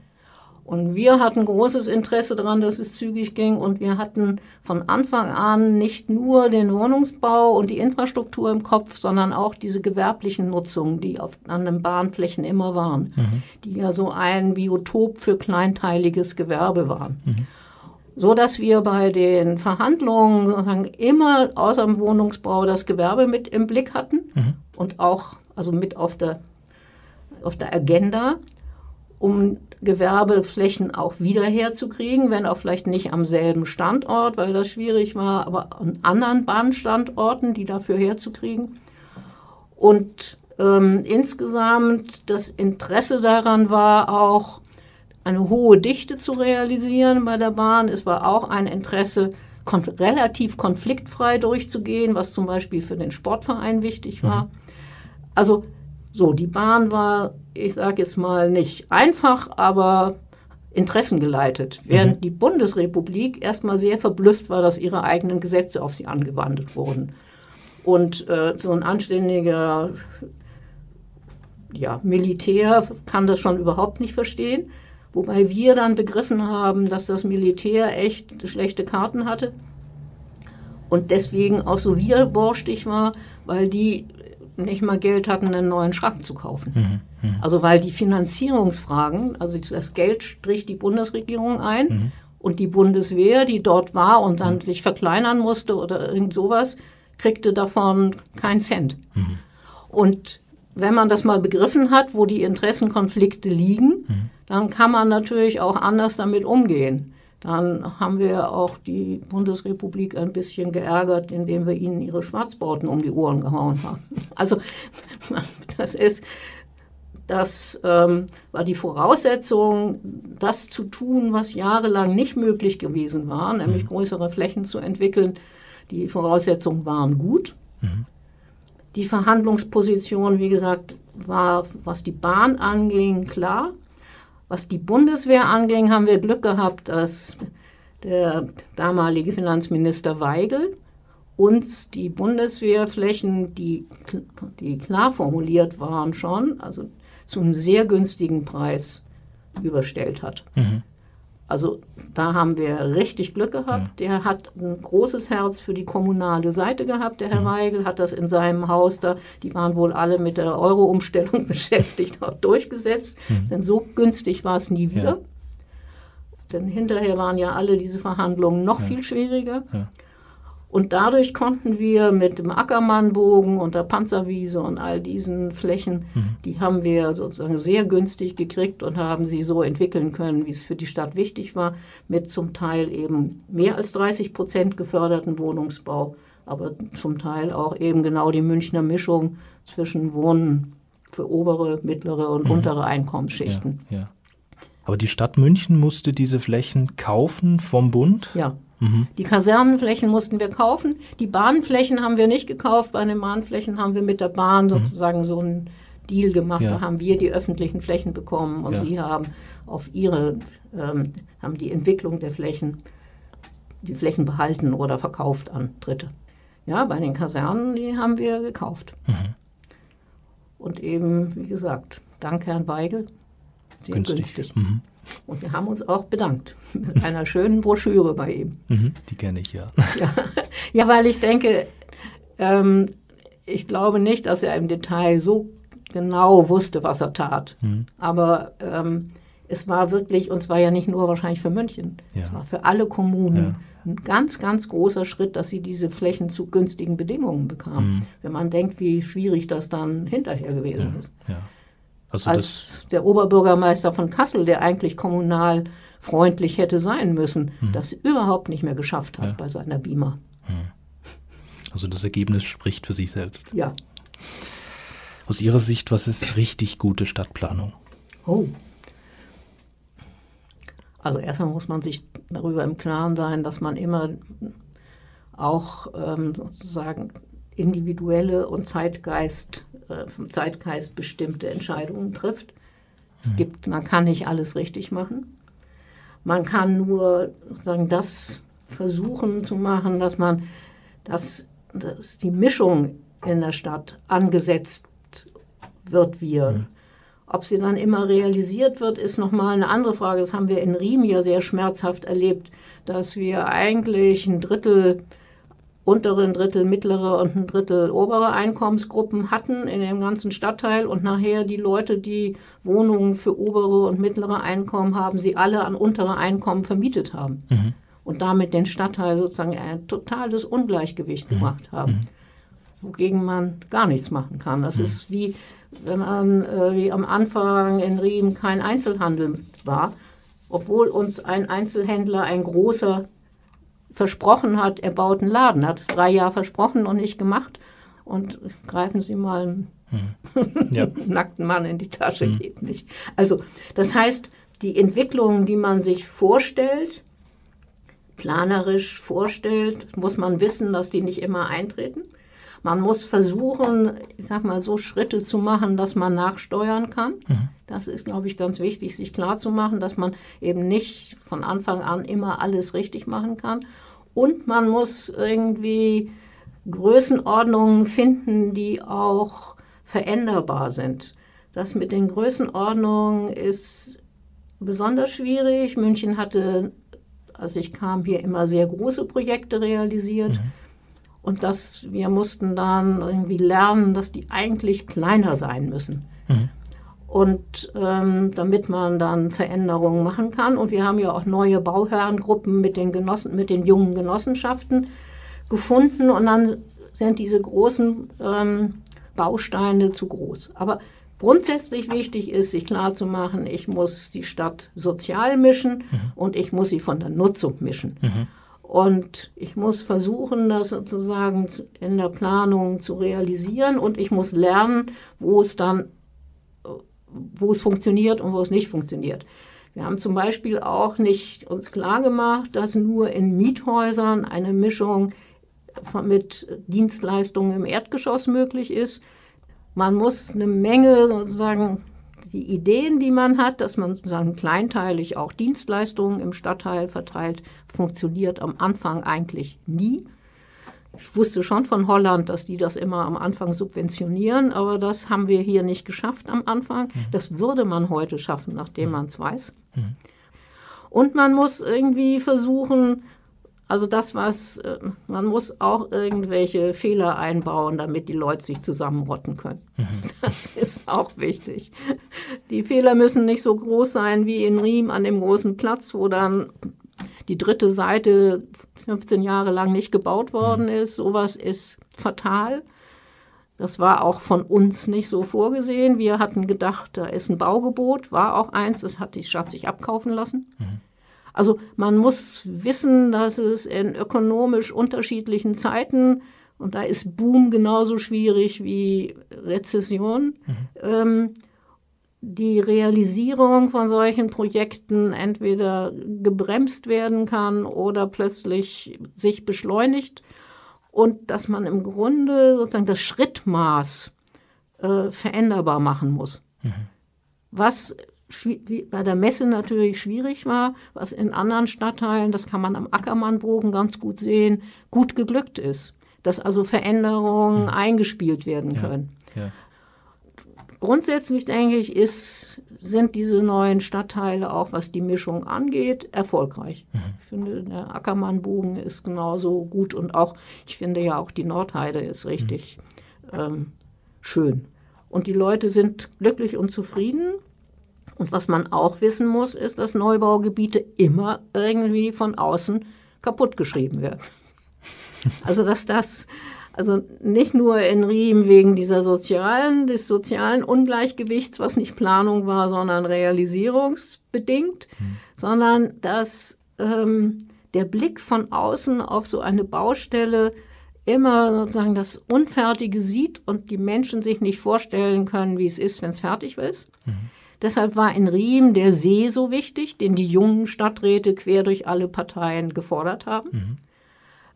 Und wir hatten großes Interesse daran, dass es zügig ging. Und wir hatten von Anfang an nicht nur den Wohnungsbau und die Infrastruktur im Kopf, sondern auch diese gewerblichen Nutzungen, die auf, an den Bahnflächen immer waren, mhm. die ja so ein Biotop für kleinteiliges Gewerbe waren. Mhm so dass wir bei den Verhandlungen sozusagen immer außer dem Wohnungsbau das Gewerbe mit im Blick hatten mhm. und auch also mit auf der, auf der Agenda, um Gewerbeflächen auch wieder herzukriegen, wenn auch vielleicht nicht am selben Standort, weil das schwierig war, aber an anderen Bahnstandorten, die dafür herzukriegen. Und ähm, insgesamt das Interesse daran war auch, eine hohe Dichte zu realisieren bei der Bahn. Es war auch ein Interesse, kon relativ konfliktfrei durchzugehen, was zum Beispiel für den Sportverein wichtig war. Mhm. Also so, die Bahn war, ich sage jetzt mal, nicht einfach, aber interessengeleitet, während mhm. die Bundesrepublik erstmal sehr verblüfft war, dass ihre eigenen Gesetze auf sie angewandt wurden. Und äh, so ein anständiger ja, Militär kann das schon überhaupt nicht verstehen. Wobei wir dann begriffen haben, dass das Militär echt schlechte Karten hatte und deswegen auch so widerborstig war, weil die nicht mal Geld hatten, einen neuen Schrank zu kaufen. Mhm, mh. Also weil die Finanzierungsfragen, also das Geld strich die Bundesregierung ein mhm. und die Bundeswehr, die dort war und dann mhm. sich verkleinern musste oder irgend sowas, kriegte davon keinen Cent. Mhm. Und wenn man das mal begriffen hat, wo die Interessenkonflikte liegen, mhm. dann kann man natürlich auch anders damit umgehen. Dann haben wir auch die Bundesrepublik ein bisschen geärgert, indem wir ihnen ihre Schwarzbauten um die Ohren gehauen haben. Also das ist, das ähm, war die Voraussetzung, das zu tun, was jahrelang nicht möglich gewesen war, nämlich mhm. größere Flächen zu entwickeln. Die Voraussetzungen waren gut. Mhm. Die Verhandlungsposition, wie gesagt, war, was die Bahn anging, klar. Was die Bundeswehr anging, haben wir Glück gehabt, dass der damalige Finanzminister Weigel uns die Bundeswehrflächen, die, die klar formuliert waren schon, also zum sehr günstigen Preis überstellt hat. Mhm. Also da haben wir richtig Glück gehabt. Ja. Der hat ein großes Herz für die kommunale Seite gehabt, der Herr mhm. Weigel, hat das in seinem Haus da, die waren wohl alle mit der Euro-Umstellung beschäftigt, auch durchgesetzt. Mhm. Denn so günstig war es nie wieder. Ja. Denn hinterher waren ja alle diese Verhandlungen noch ja. viel schwieriger. Und dadurch konnten wir mit dem Ackermannbogen und der Panzerwiese und all diesen Flächen, mhm. die haben wir sozusagen sehr günstig gekriegt und haben sie so entwickeln können, wie es für die Stadt wichtig war, mit zum Teil eben mehr als 30 Prozent geförderten Wohnungsbau, aber zum Teil auch eben genau die Münchner Mischung zwischen Wohnen für obere, mittlere und mhm. untere Einkommensschichten. Ja, ja. Aber die Stadt München musste diese Flächen kaufen vom Bund? Ja. Mhm. Die Kasernenflächen mussten wir kaufen. Die Bahnflächen haben wir nicht gekauft. Bei den Bahnflächen haben wir mit der Bahn mhm. sozusagen so einen Deal gemacht. Ja. Da haben wir die öffentlichen Flächen bekommen und ja. sie haben auf ihre, ähm, haben die Entwicklung der Flächen, die Flächen behalten oder verkauft an Dritte. Ja, bei den Kasernen, die haben wir gekauft. Mhm. Und eben, wie gesagt, dank Herrn Weigel, sehr günstig. günstig. Mhm. Und wir haben uns auch bedankt mit einer schönen Broschüre bei ihm. Mhm, die kenne ich ja. ja. ja. weil ich denke, ähm, ich glaube nicht, dass er im Detail so genau wusste, was er tat. Mhm. Aber ähm, es war wirklich, und es war ja nicht nur wahrscheinlich für München, ja. es war für alle Kommunen ja. ein ganz, ganz großer Schritt, dass sie diese Flächen zu günstigen Bedingungen bekamen. Mhm. Wenn man denkt, wie schwierig das dann hinterher gewesen ja. Also als der Oberbürgermeister von Kassel, der eigentlich kommunal freundlich hätte sein müssen, hm. das überhaupt nicht mehr geschafft hat ja. bei seiner Beamer. Hm. Also das Ergebnis spricht für sich selbst. Ja. Aus Ihrer Sicht, was ist richtig gute Stadtplanung? Oh. Also erstmal muss man sich darüber im Klaren sein, dass man immer auch ähm, sozusagen individuelle und Zeitgeist äh, vom Zeitgeist bestimmte Entscheidungen trifft. Es mhm. gibt, man kann nicht alles richtig machen. Man kann nur sagen, das versuchen zu machen, dass man, dass, dass die Mischung in der Stadt angesetzt wird wir. Mhm. Ob sie dann immer realisiert wird, ist nochmal eine andere Frage. Das haben wir in Riem ja sehr schmerzhaft erlebt, dass wir eigentlich ein Drittel untere, ein Drittel mittlere und ein Drittel obere Einkommensgruppen hatten in dem ganzen Stadtteil und nachher die Leute, die Wohnungen für obere und mittlere Einkommen haben, sie alle an untere Einkommen vermietet haben mhm. und damit den Stadtteil sozusagen ein totales Ungleichgewicht mhm. gemacht haben, mhm. wogegen man gar nichts machen kann. Das mhm. ist wie wenn man äh, wie am Anfang in Riem kein Einzelhandel war, obwohl uns ein Einzelhändler, ein großer versprochen hat, er baut einen Laden. Er hat es drei Jahre versprochen und nicht gemacht. und greifen Sie mal einen hm. ja. nackten Mann in die Tasche, hm. geht nicht. Also das heißt, die Entwicklungen, die man sich vorstellt, planerisch vorstellt, muss man wissen, dass die nicht immer eintreten. Man muss versuchen, ich sag mal, so Schritte zu machen, dass man nachsteuern kann. Mhm. Das ist, glaube ich, ganz wichtig, sich klar zu machen, dass man eben nicht von Anfang an immer alles richtig machen kann. Und man muss irgendwie Größenordnungen finden, die auch veränderbar sind. Das mit den Größenordnungen ist besonders schwierig. München hatte, als ich kam, hier immer sehr große Projekte realisiert. Mhm. Und dass wir mussten dann irgendwie lernen, dass die eigentlich kleiner sein müssen. Mhm. Und ähm, damit man dann Veränderungen machen kann. Und wir haben ja auch neue Bauherrengruppen mit den Genossen, mit den jungen Genossenschaften gefunden. Und dann sind diese großen ähm, Bausteine zu groß. Aber grundsätzlich wichtig ist, sich klarzumachen, ich muss die Stadt sozial mischen mhm. und ich muss sie von der Nutzung mischen. Mhm. Und ich muss versuchen, das sozusagen in der Planung zu realisieren und ich muss lernen, wo es dann, wo es funktioniert und wo es nicht funktioniert. Wir haben zum Beispiel auch nicht uns klar gemacht, dass nur in Miethäusern eine Mischung mit Dienstleistungen im Erdgeschoss möglich ist. Man muss eine Menge sozusagen die Ideen, die man hat, dass man sozusagen kleinteilig auch Dienstleistungen im Stadtteil verteilt, funktioniert am Anfang eigentlich nie. Ich wusste schon von Holland, dass die das immer am Anfang subventionieren, aber das haben wir hier nicht geschafft am Anfang. Mhm. Das würde man heute schaffen, nachdem mhm. man es weiß. Mhm. Und man muss irgendwie versuchen, also das, was äh, man muss auch irgendwelche Fehler einbauen, damit die Leute sich zusammenrotten können. Mhm. Das ist auch wichtig. Die Fehler müssen nicht so groß sein wie in Riem an dem großen Platz, wo dann die dritte Seite 15 Jahre lang nicht gebaut worden mhm. ist. Sowas ist fatal. Das war auch von uns nicht so vorgesehen. Wir hatten gedacht, da ist ein Baugebot, war auch eins, das hat die Stadt sich abkaufen lassen. Mhm. Also man muss wissen, dass es in ökonomisch unterschiedlichen Zeiten, und da ist Boom genauso schwierig wie Rezession, mhm. ähm, die Realisierung von solchen Projekten entweder gebremst werden kann oder plötzlich sich beschleunigt und dass man im Grunde sozusagen das Schrittmaß äh, veränderbar machen muss. Mhm. Was bei der Messe natürlich schwierig war, was in anderen Stadtteilen, das kann man am Ackermannbogen ganz gut sehen, gut geglückt ist. Dass also Veränderungen mhm. eingespielt werden können. Ja, ja. Grundsätzlich denke ich, ist, sind diese neuen Stadtteile auch, was die Mischung angeht, erfolgreich. Mhm. Ich finde, der Ackermannbogen ist genauso gut und auch, ich finde ja auch die Nordheide ist richtig mhm. ähm, schön. Und die Leute sind glücklich und zufrieden. Und was man auch wissen muss, ist, dass Neubaugebiete immer irgendwie von außen kaputtgeschrieben werden. Also dass das also nicht nur in Riem wegen dieser sozialen, des sozialen Ungleichgewichts, was nicht Planung war, sondern realisierungsbedingt, mhm. sondern dass ähm, der Blick von außen auf so eine Baustelle immer sozusagen das Unfertige sieht und die Menschen sich nicht vorstellen können, wie es ist, wenn es fertig ist. Mhm. Deshalb war in Riem der See so wichtig, den die jungen Stadträte quer durch alle Parteien gefordert haben. Mhm.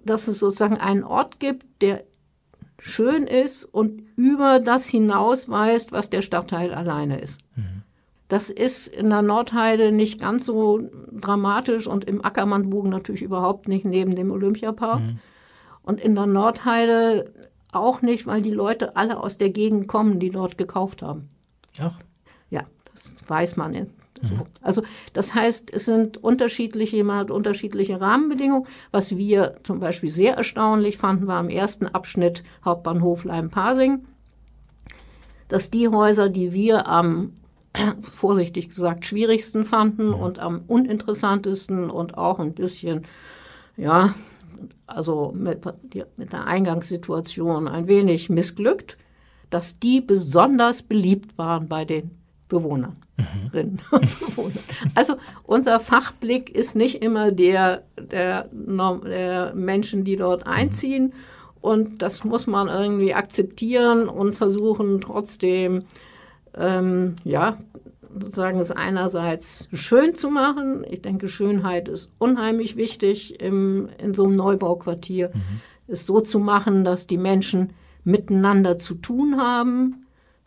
Dass es sozusagen einen Ort gibt, der schön ist und über das hinausweist, was der Stadtteil alleine ist. Mhm. Das ist in der Nordheide nicht ganz so dramatisch und im Ackermannbogen natürlich überhaupt nicht neben dem Olympiapark. Mhm. Und in der Nordheide auch nicht, weil die Leute alle aus der Gegend kommen, die dort gekauft haben. Ach. Das weiß man. So. Mhm. Also das heißt, es sind unterschiedliche, man hat unterschiedliche Rahmenbedingungen. Was wir zum Beispiel sehr erstaunlich fanden, war im ersten Abschnitt Hauptbahnhof Leim-Pasing, dass die Häuser, die wir am vorsichtig gesagt schwierigsten fanden und am uninteressantesten und auch ein bisschen, ja, also mit, mit der Eingangssituation ein wenig missglückt, dass die besonders beliebt waren bei den Bewohnerinnen mhm. und Bewohnern. Also unser Fachblick ist nicht immer der der, der Menschen, die dort einziehen. und das muss man irgendwie akzeptieren und versuchen trotzdem, ähm, ja, sozusagen es einerseits schön zu machen. Ich denke, Schönheit ist unheimlich wichtig im, in so einem Neubauquartier. Mhm. Es so zu machen, dass die Menschen miteinander zu tun haben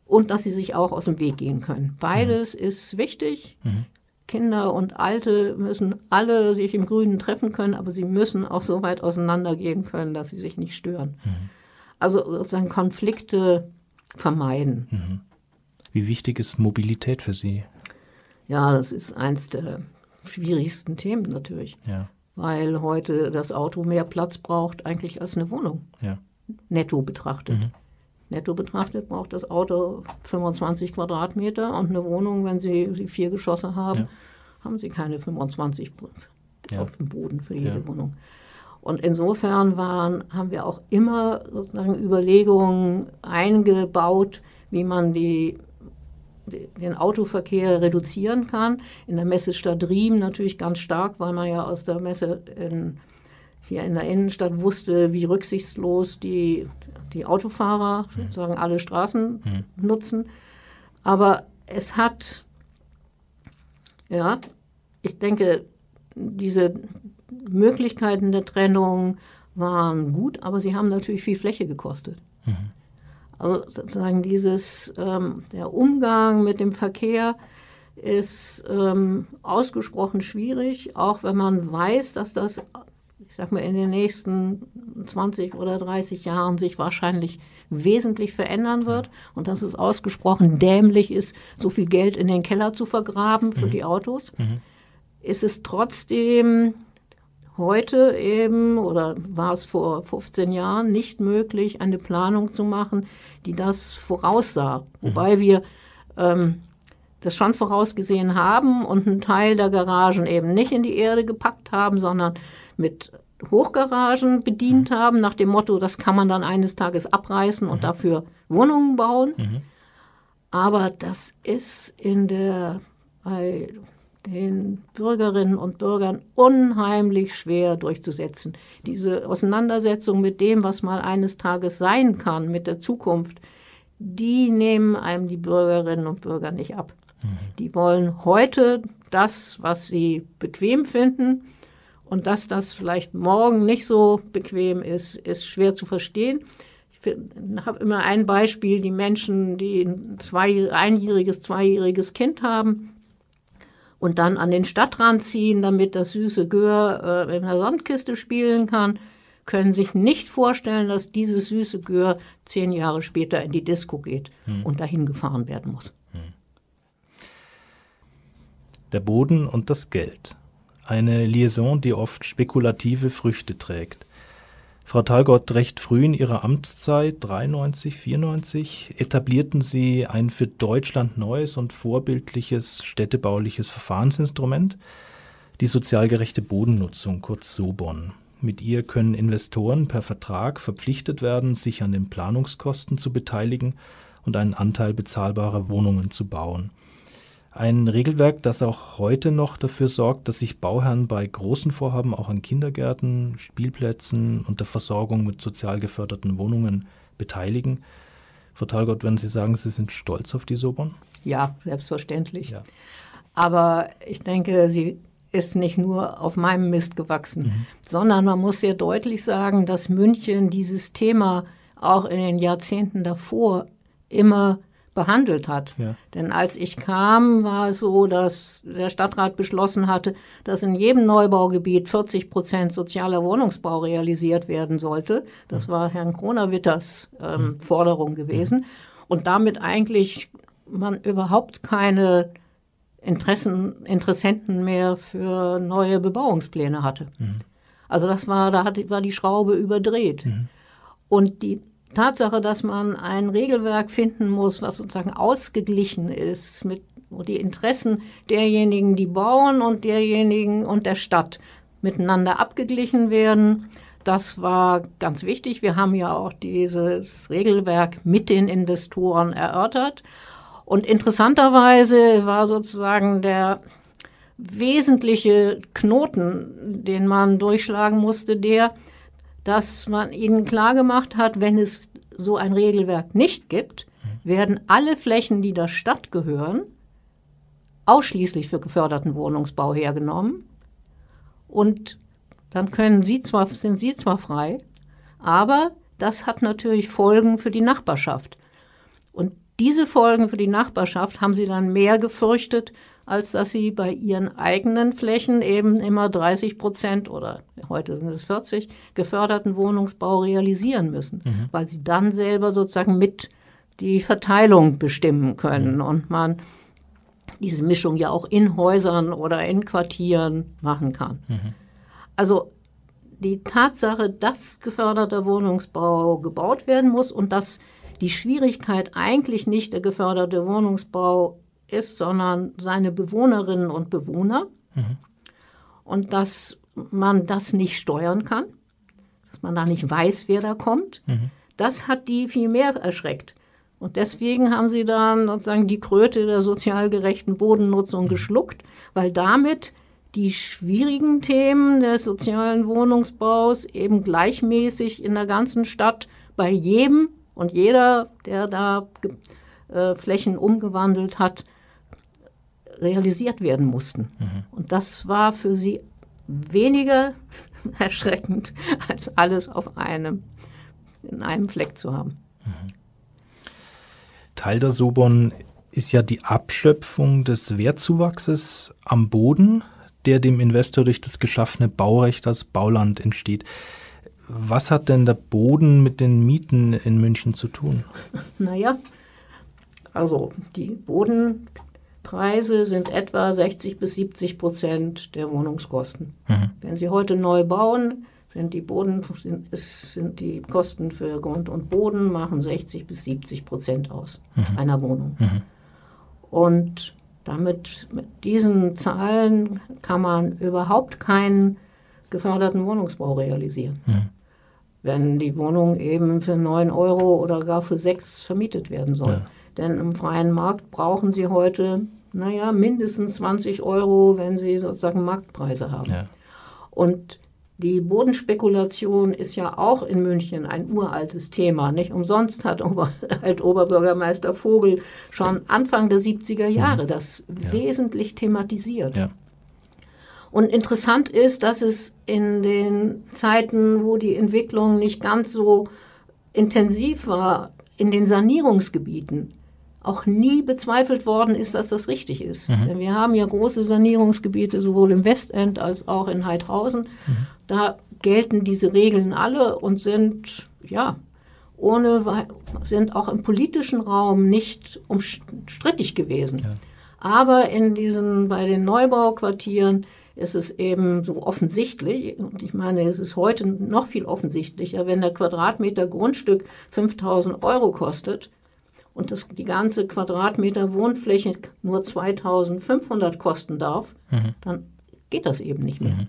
und dass sie sich auch aus dem Weg gehen können. Beides mhm. ist wichtig. Mhm. Kinder und Alte müssen alle sich im Grünen treffen können, aber sie müssen auch so weit auseinandergehen können, dass sie sich nicht stören. Mhm. Also sozusagen Konflikte vermeiden. Mhm. Wie wichtig ist Mobilität für Sie? Ja, das ist eins der schwierigsten Themen natürlich. Ja. Weil heute das Auto mehr Platz braucht eigentlich als eine Wohnung. Ja. Netto betrachtet. Netto betrachtet braucht das Auto 25 Quadratmeter und eine Wohnung, wenn Sie, vier Geschosse haben, ja. haben Sie keine 25 ja. auf dem Boden für jede ja. Wohnung. Und insofern waren, haben wir auch immer sozusagen Überlegungen eingebaut, wie man die, den Autoverkehr reduzieren kann. In der Messestadt Riem natürlich ganz stark, weil man ja aus der Messe in, hier in der Innenstadt wusste, wie rücksichtslos die die Autofahrer mhm. sozusagen alle Straßen mhm. nutzen. Aber es hat, ja, ich denke, diese Möglichkeiten der Trennung waren gut, aber sie haben natürlich viel Fläche gekostet. Mhm. Also sozusagen dieses, ähm, der Umgang mit dem Verkehr ist ähm, ausgesprochen schwierig, auch wenn man weiß, dass das ich sag mal, in den nächsten 20 oder 30 Jahren sich wahrscheinlich wesentlich verändern wird und dass es ausgesprochen dämlich ist, so viel Geld in den Keller zu vergraben für mhm. die Autos, mhm. ist es trotzdem heute eben oder war es vor 15 Jahren nicht möglich, eine Planung zu machen, die das voraussah. Mhm. Wobei wir ähm, das schon vorausgesehen haben und einen Teil der Garagen eben nicht in die Erde gepackt haben, sondern mit Hochgaragen bedient mhm. haben, nach dem Motto, das kann man dann eines Tages abreißen mhm. und dafür Wohnungen bauen. Mhm. Aber das ist in der, bei den Bürgerinnen und Bürgern unheimlich schwer durchzusetzen. Diese Auseinandersetzung mit dem, was mal eines Tages sein kann, mit der Zukunft, die nehmen einem die Bürgerinnen und Bürger nicht ab. Mhm. Die wollen heute das, was sie bequem finden, und dass das vielleicht morgen nicht so bequem ist, ist schwer zu verstehen. Ich habe immer ein Beispiel, die Menschen, die ein zwei, einjähriges, zweijähriges Kind haben und dann an den Stadtrand ziehen, damit das süße Gör äh, in der Sandkiste spielen kann, können sich nicht vorstellen, dass dieses süße Gör zehn Jahre später in die Disco geht hm. und dahin gefahren werden muss. Hm. Der Boden und das Geld eine Liaison, die oft spekulative Früchte trägt. Frau Talgott, recht früh in ihrer Amtszeit, 93, 94, etablierten sie ein für Deutschland neues und vorbildliches städtebauliches Verfahrensinstrument, die sozialgerechte Bodennutzung, kurz SOBON. Mit ihr können Investoren per Vertrag verpflichtet werden, sich an den Planungskosten zu beteiligen und einen Anteil bezahlbarer Wohnungen zu bauen. Ein Regelwerk, das auch heute noch dafür sorgt, dass sich Bauherren bei großen Vorhaben auch an Kindergärten, Spielplätzen und der Versorgung mit sozial geförderten Wohnungen beteiligen. Frau Talgott, wenn Sie sagen, Sie sind stolz auf die Sobon? Ja, selbstverständlich. Ja. Aber ich denke, sie ist nicht nur auf meinem Mist gewachsen, mhm. sondern man muss sehr deutlich sagen, dass München dieses Thema auch in den Jahrzehnten davor immer behandelt hat. Ja. Denn als ich kam, war es so, dass der Stadtrat beschlossen hatte, dass in jedem Neubaugebiet 40 Prozent sozialer Wohnungsbau realisiert werden sollte. Das war Herrn Kronawitters ähm, mhm. Forderung gewesen. Und damit eigentlich man überhaupt keine Interessen, Interessenten mehr für neue Bebauungspläne hatte. Mhm. Also das war, da hat, war die Schraube überdreht. Mhm. Und die Tatsache, dass man ein Regelwerk finden muss, was sozusagen ausgeglichen ist mit wo die Interessen derjenigen, die bauen und derjenigen und der Stadt miteinander abgeglichen werden. Das war ganz wichtig. Wir haben ja auch dieses Regelwerk mit den Investoren erörtert. Und interessanterweise war sozusagen der wesentliche Knoten, den man durchschlagen musste, der, dass man ihnen klargemacht hat, wenn es so ein Regelwerk nicht gibt, werden alle Flächen, die der Stadt gehören, ausschließlich für geförderten Wohnungsbau hergenommen. Und dann können sie zwar, sind sie zwar frei, aber das hat natürlich Folgen für die Nachbarschaft. Und diese Folgen für die Nachbarschaft haben sie dann mehr gefürchtet, als dass sie bei ihren eigenen Flächen eben immer 30 Prozent oder heute sind es 40 geförderten Wohnungsbau realisieren müssen, mhm. weil sie dann selber sozusagen mit die Verteilung bestimmen können mhm. und man diese Mischung ja auch in Häusern oder in Quartieren machen kann. Mhm. Also die Tatsache, dass geförderter Wohnungsbau gebaut werden muss und dass die Schwierigkeit eigentlich nicht der geförderte Wohnungsbau ist, sondern seine Bewohnerinnen und Bewohner. Mhm. Und dass man das nicht steuern kann, dass man da nicht weiß, wer da kommt. Mhm. Das hat die viel mehr erschreckt. Und deswegen haben sie dann sozusagen die Kröte der sozial gerechten Bodennutzung mhm. geschluckt, weil damit die schwierigen Themen des sozialen Wohnungsbaus eben gleichmäßig in der ganzen Stadt bei jedem und jeder, der da äh, Flächen umgewandelt hat, realisiert werden mussten. Mhm. Und das war für sie weniger erschreckend, als alles auf einem, in einem Fleck zu haben. Mhm. Teil der Sobon ist ja die Abschöpfung des Wertzuwachses am Boden, der dem Investor durch das geschaffene Baurecht als Bauland entsteht. Was hat denn der Boden mit den Mieten in München zu tun? Naja, also die Bodenpreise sind etwa 60 bis 70 Prozent der Wohnungskosten. Mhm. Wenn Sie heute neu bauen, sind die Boden, sind, sind die Kosten für Grund und Boden machen 60 bis 70 Prozent aus mhm. einer Wohnung. Mhm. Und damit, mit diesen Zahlen kann man überhaupt keinen geförderten Wohnungsbau realisieren. Mhm wenn die Wohnung eben für 9 Euro oder gar für 6 vermietet werden soll. Ja. Denn im freien Markt brauchen Sie heute, naja, mindestens 20 Euro, wenn Sie sozusagen Marktpreise haben. Ja. Und die Bodenspekulation ist ja auch in München ein uraltes Thema. Nicht umsonst hat Ober Alt-Oberbürgermeister Vogel schon Anfang der 70er Jahre mhm. das ja. wesentlich thematisiert. Ja. Und interessant ist, dass es in den Zeiten, wo die Entwicklung nicht ganz so intensiv war, in den Sanierungsgebieten auch nie bezweifelt worden ist, dass das richtig ist. Mhm. Denn wir haben ja große Sanierungsgebiete sowohl im Westend als auch in Heidhausen. Mhm. Da gelten diese Regeln alle und sind ja ohne sind auch im politischen Raum nicht umstrittig gewesen. Ja. Aber in diesen bei den Neubauquartieren ist es eben so offensichtlich, und ich meine, es ist heute noch viel offensichtlicher, wenn der Quadratmeter Grundstück 5000 Euro kostet und das, die ganze Quadratmeter Wohnfläche nur 2500 kosten darf, mhm. dann geht das eben nicht mehr. Mhm.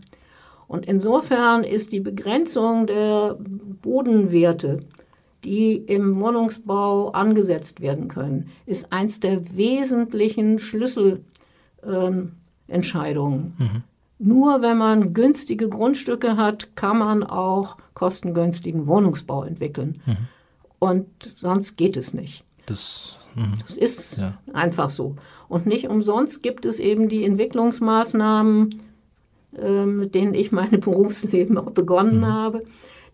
Und insofern ist die Begrenzung der Bodenwerte, die im Wohnungsbau angesetzt werden können, ist eins der wesentlichen Schlüsselentscheidungen. Ähm, mhm. Nur wenn man günstige Grundstücke hat, kann man auch kostengünstigen Wohnungsbau entwickeln. Mhm. Und sonst geht es nicht. Das, mhm. das ist ja. einfach so. Und nicht umsonst gibt es eben die Entwicklungsmaßnahmen, äh, mit denen ich mein Berufsleben auch begonnen mhm. habe,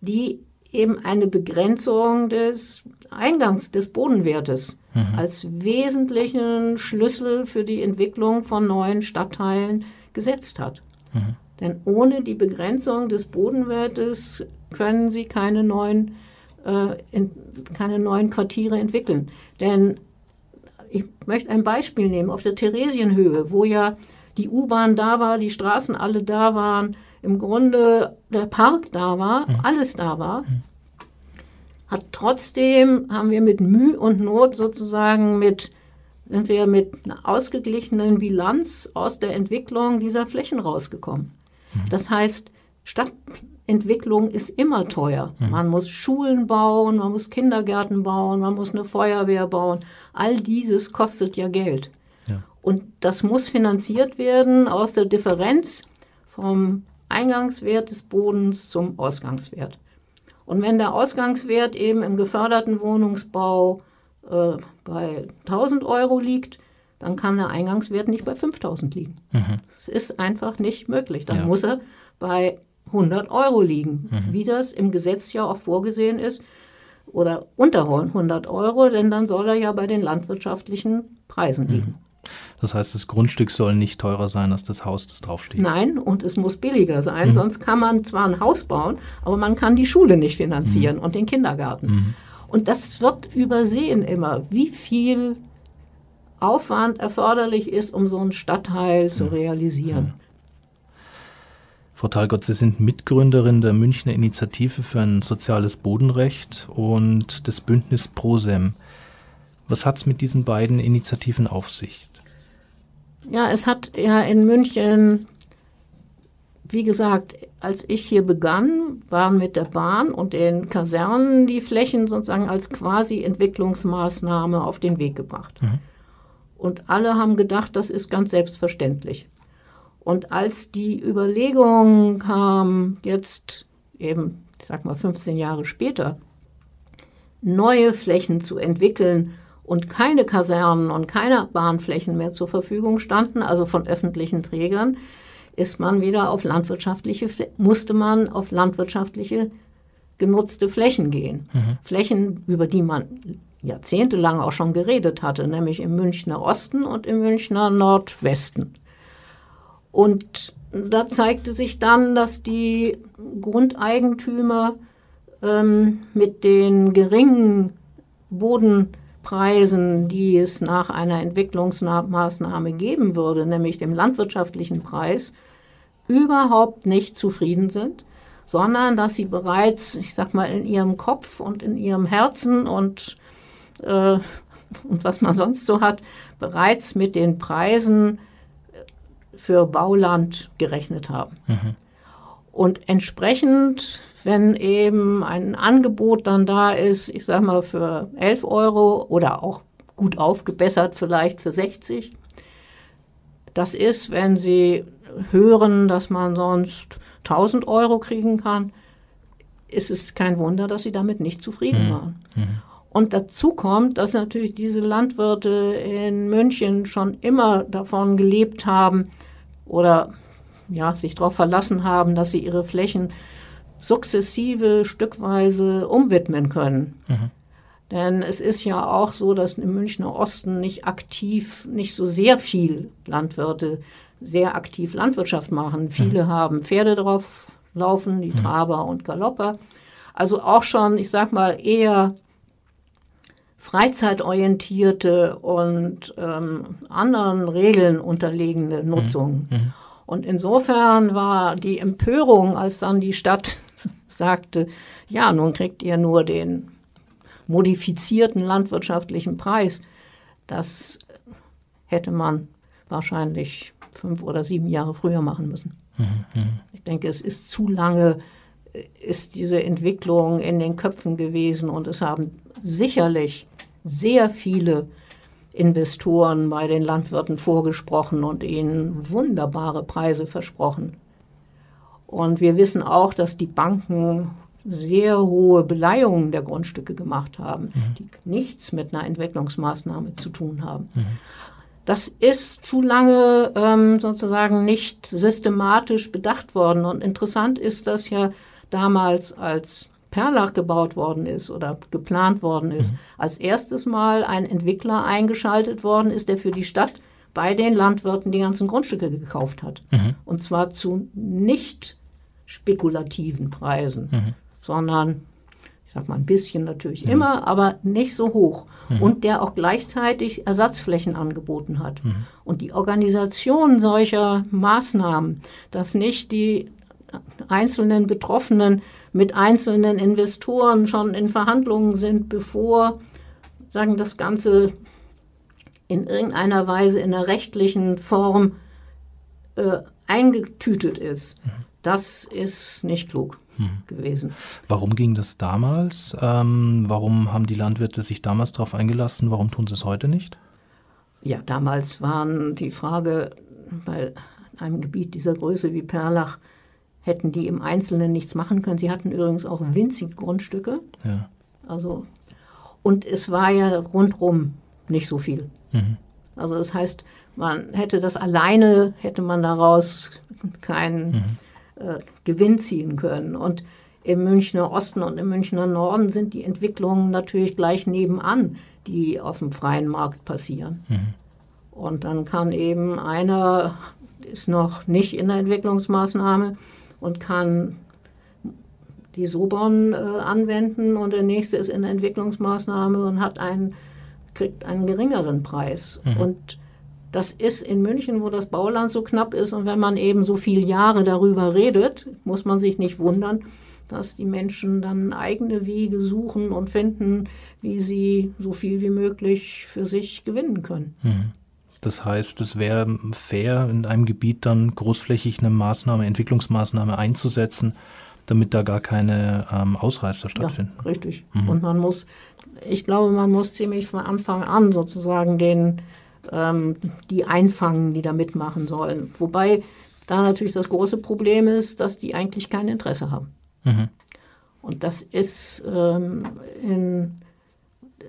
die eben eine Begrenzung des Eingangs des Bodenwertes mhm. als wesentlichen Schlüssel für die Entwicklung von neuen Stadtteilen gesetzt hat. Mhm. Denn ohne die Begrenzung des Bodenwertes können sie keine neuen, äh, in, keine neuen Quartiere entwickeln. Denn ich möchte ein Beispiel nehmen. Auf der Theresienhöhe, wo ja die U-Bahn da war, die Straßen alle da waren, im Grunde der Park da war, mhm. alles da war, mhm. hat trotzdem, haben wir mit Mühe und Not sozusagen mit sind wir mit einer ausgeglichenen Bilanz aus der Entwicklung dieser Flächen rausgekommen. Mhm. Das heißt, Stadtentwicklung ist immer teuer. Mhm. Man muss Schulen bauen, man muss Kindergärten bauen, man muss eine Feuerwehr bauen. All dieses kostet ja Geld. Ja. Und das muss finanziert werden aus der Differenz vom Eingangswert des Bodens zum Ausgangswert. Und wenn der Ausgangswert eben im geförderten Wohnungsbau äh, bei 1000 Euro liegt, dann kann der Eingangswert nicht bei 5000 liegen. Mhm. Das ist einfach nicht möglich. Dann ja. muss er bei 100 Euro liegen, mhm. wie das im Gesetz ja auch vorgesehen ist. Oder unter 100 Euro, denn dann soll er ja bei den landwirtschaftlichen Preisen liegen. Mhm. Das heißt, das Grundstück soll nicht teurer sein als das Haus, das draufsteht. Nein, und es muss billiger sein. Mhm. Sonst kann man zwar ein Haus bauen, aber man kann die Schule nicht finanzieren mhm. und den Kindergarten. Mhm. Und das wird übersehen immer, wie viel Aufwand erforderlich ist, um so einen Stadtteil zu mhm. realisieren. Frau Talgott, Sie sind Mitgründerin der Münchner Initiative für ein soziales Bodenrecht und des Bündnis ProSem. Was hat es mit diesen beiden Initiativen auf sich? Ja, es hat ja in München, wie gesagt, als ich hier begann, waren mit der Bahn und den Kasernen die Flächen sozusagen als quasi Entwicklungsmaßnahme auf den Weg gebracht. Mhm. Und alle haben gedacht, das ist ganz selbstverständlich. Und als die Überlegung kam, jetzt eben, ich sag mal 15 Jahre später, neue Flächen zu entwickeln und keine Kasernen und keine Bahnflächen mehr zur Verfügung standen, also von öffentlichen Trägern, ist man wieder auf landwirtschaftliche, musste man auf landwirtschaftliche genutzte Flächen gehen. Mhm. Flächen, über die man jahrzehntelang auch schon geredet hatte, nämlich im Münchner Osten und im Münchner Nordwesten. Und da zeigte sich dann, dass die Grundeigentümer ähm, mit den geringen Bodenpreisen, die es nach einer Entwicklungsmaßnahme geben würde, nämlich dem landwirtschaftlichen Preis, überhaupt nicht zufrieden sind, sondern dass sie bereits, ich sag mal, in ihrem Kopf und in ihrem Herzen und, äh, und was man sonst so hat, bereits mit den Preisen für Bauland gerechnet haben. Mhm. Und entsprechend, wenn eben ein Angebot dann da ist, ich sage mal für 11 Euro oder auch gut aufgebessert vielleicht für 60, das ist, wenn Sie hören, dass man sonst 1000 Euro kriegen kann, ist es kein Wunder, dass Sie damit nicht zufrieden mhm. waren. Mhm. Und dazu kommt, dass natürlich diese Landwirte in München schon immer davon gelebt haben, oder ja, sich darauf verlassen haben, dass sie ihre Flächen sukzessive, stückweise umwidmen können. Mhm. Denn es ist ja auch so, dass im Münchner Osten nicht aktiv, nicht so sehr viel Landwirte sehr aktiv Landwirtschaft machen. Viele mhm. haben Pferde drauf laufen, die mhm. Traber und Galopper. Also auch schon, ich sag mal, eher freizeitorientierte und ähm, anderen Regeln unterlegene mhm. Nutzung. Mhm. Und insofern war die Empörung, als dann die Stadt sagte, ja, nun kriegt ihr nur den modifizierten landwirtschaftlichen Preis, das hätte man wahrscheinlich fünf oder sieben Jahre früher machen müssen. Mhm. Ich denke, es ist zu lange, äh, ist diese Entwicklung in den Köpfen gewesen und es haben sicherlich sehr viele Investoren bei den Landwirten vorgesprochen und ihnen wunderbare Preise versprochen. Und wir wissen auch, dass die Banken sehr hohe Beleihungen der Grundstücke gemacht haben, mhm. die nichts mit einer Entwicklungsmaßnahme zu tun haben. Mhm. Das ist zu lange ähm, sozusagen nicht systematisch bedacht worden. Und interessant ist, dass ja damals als Perlach gebaut worden ist oder geplant worden ist, mhm. als erstes Mal ein Entwickler eingeschaltet worden ist, der für die Stadt bei den Landwirten die ganzen Grundstücke gekauft hat. Mhm. Und zwar zu nicht spekulativen Preisen, mhm. sondern ich sag mal ein bisschen natürlich mhm. immer, aber nicht so hoch. Mhm. Und der auch gleichzeitig Ersatzflächen angeboten hat. Mhm. Und die Organisation solcher Maßnahmen, dass nicht die einzelnen Betroffenen mit einzelnen Investoren schon in Verhandlungen sind, bevor sagen das Ganze in irgendeiner Weise in einer rechtlichen Form äh, eingetütet ist. Mhm. Das ist nicht klug mhm. gewesen. Warum ging das damals? Ähm, warum haben die Landwirte sich damals darauf eingelassen? Warum tun sie es heute nicht? Ja, damals waren die Frage bei einem Gebiet dieser Größe wie Perlach, hätten die im Einzelnen nichts machen können. Sie hatten übrigens auch winzige Grundstücke. Ja. Also, und es war ja rundrum nicht so viel. Mhm. Also das heißt, man hätte das alleine, hätte man daraus keinen mhm. äh, Gewinn ziehen können. Und im Münchner Osten und im Münchner Norden sind die Entwicklungen natürlich gleich nebenan, die auf dem freien Markt passieren. Mhm. Und dann kann eben einer, ist noch nicht in der Entwicklungsmaßnahme und kann die Sobon äh, anwenden und der nächste ist in der Entwicklungsmaßnahme und hat einen, kriegt einen geringeren Preis. Mhm. Und das ist in München, wo das Bauland so knapp ist und wenn man eben so viele Jahre darüber redet, muss man sich nicht wundern, dass die Menschen dann eigene Wege suchen und finden, wie sie so viel wie möglich für sich gewinnen können. Mhm. Das heißt, es wäre fair, in einem Gebiet dann großflächig eine Maßnahme, Entwicklungsmaßnahme einzusetzen, damit da gar keine ähm, Ausreißer stattfinden. Ja, richtig. Mhm. Und man muss, ich glaube, man muss ziemlich von Anfang an sozusagen den, ähm, die einfangen, die da mitmachen sollen. Wobei da natürlich das große Problem ist, dass die eigentlich kein Interesse haben. Mhm. Und das ist ähm, in,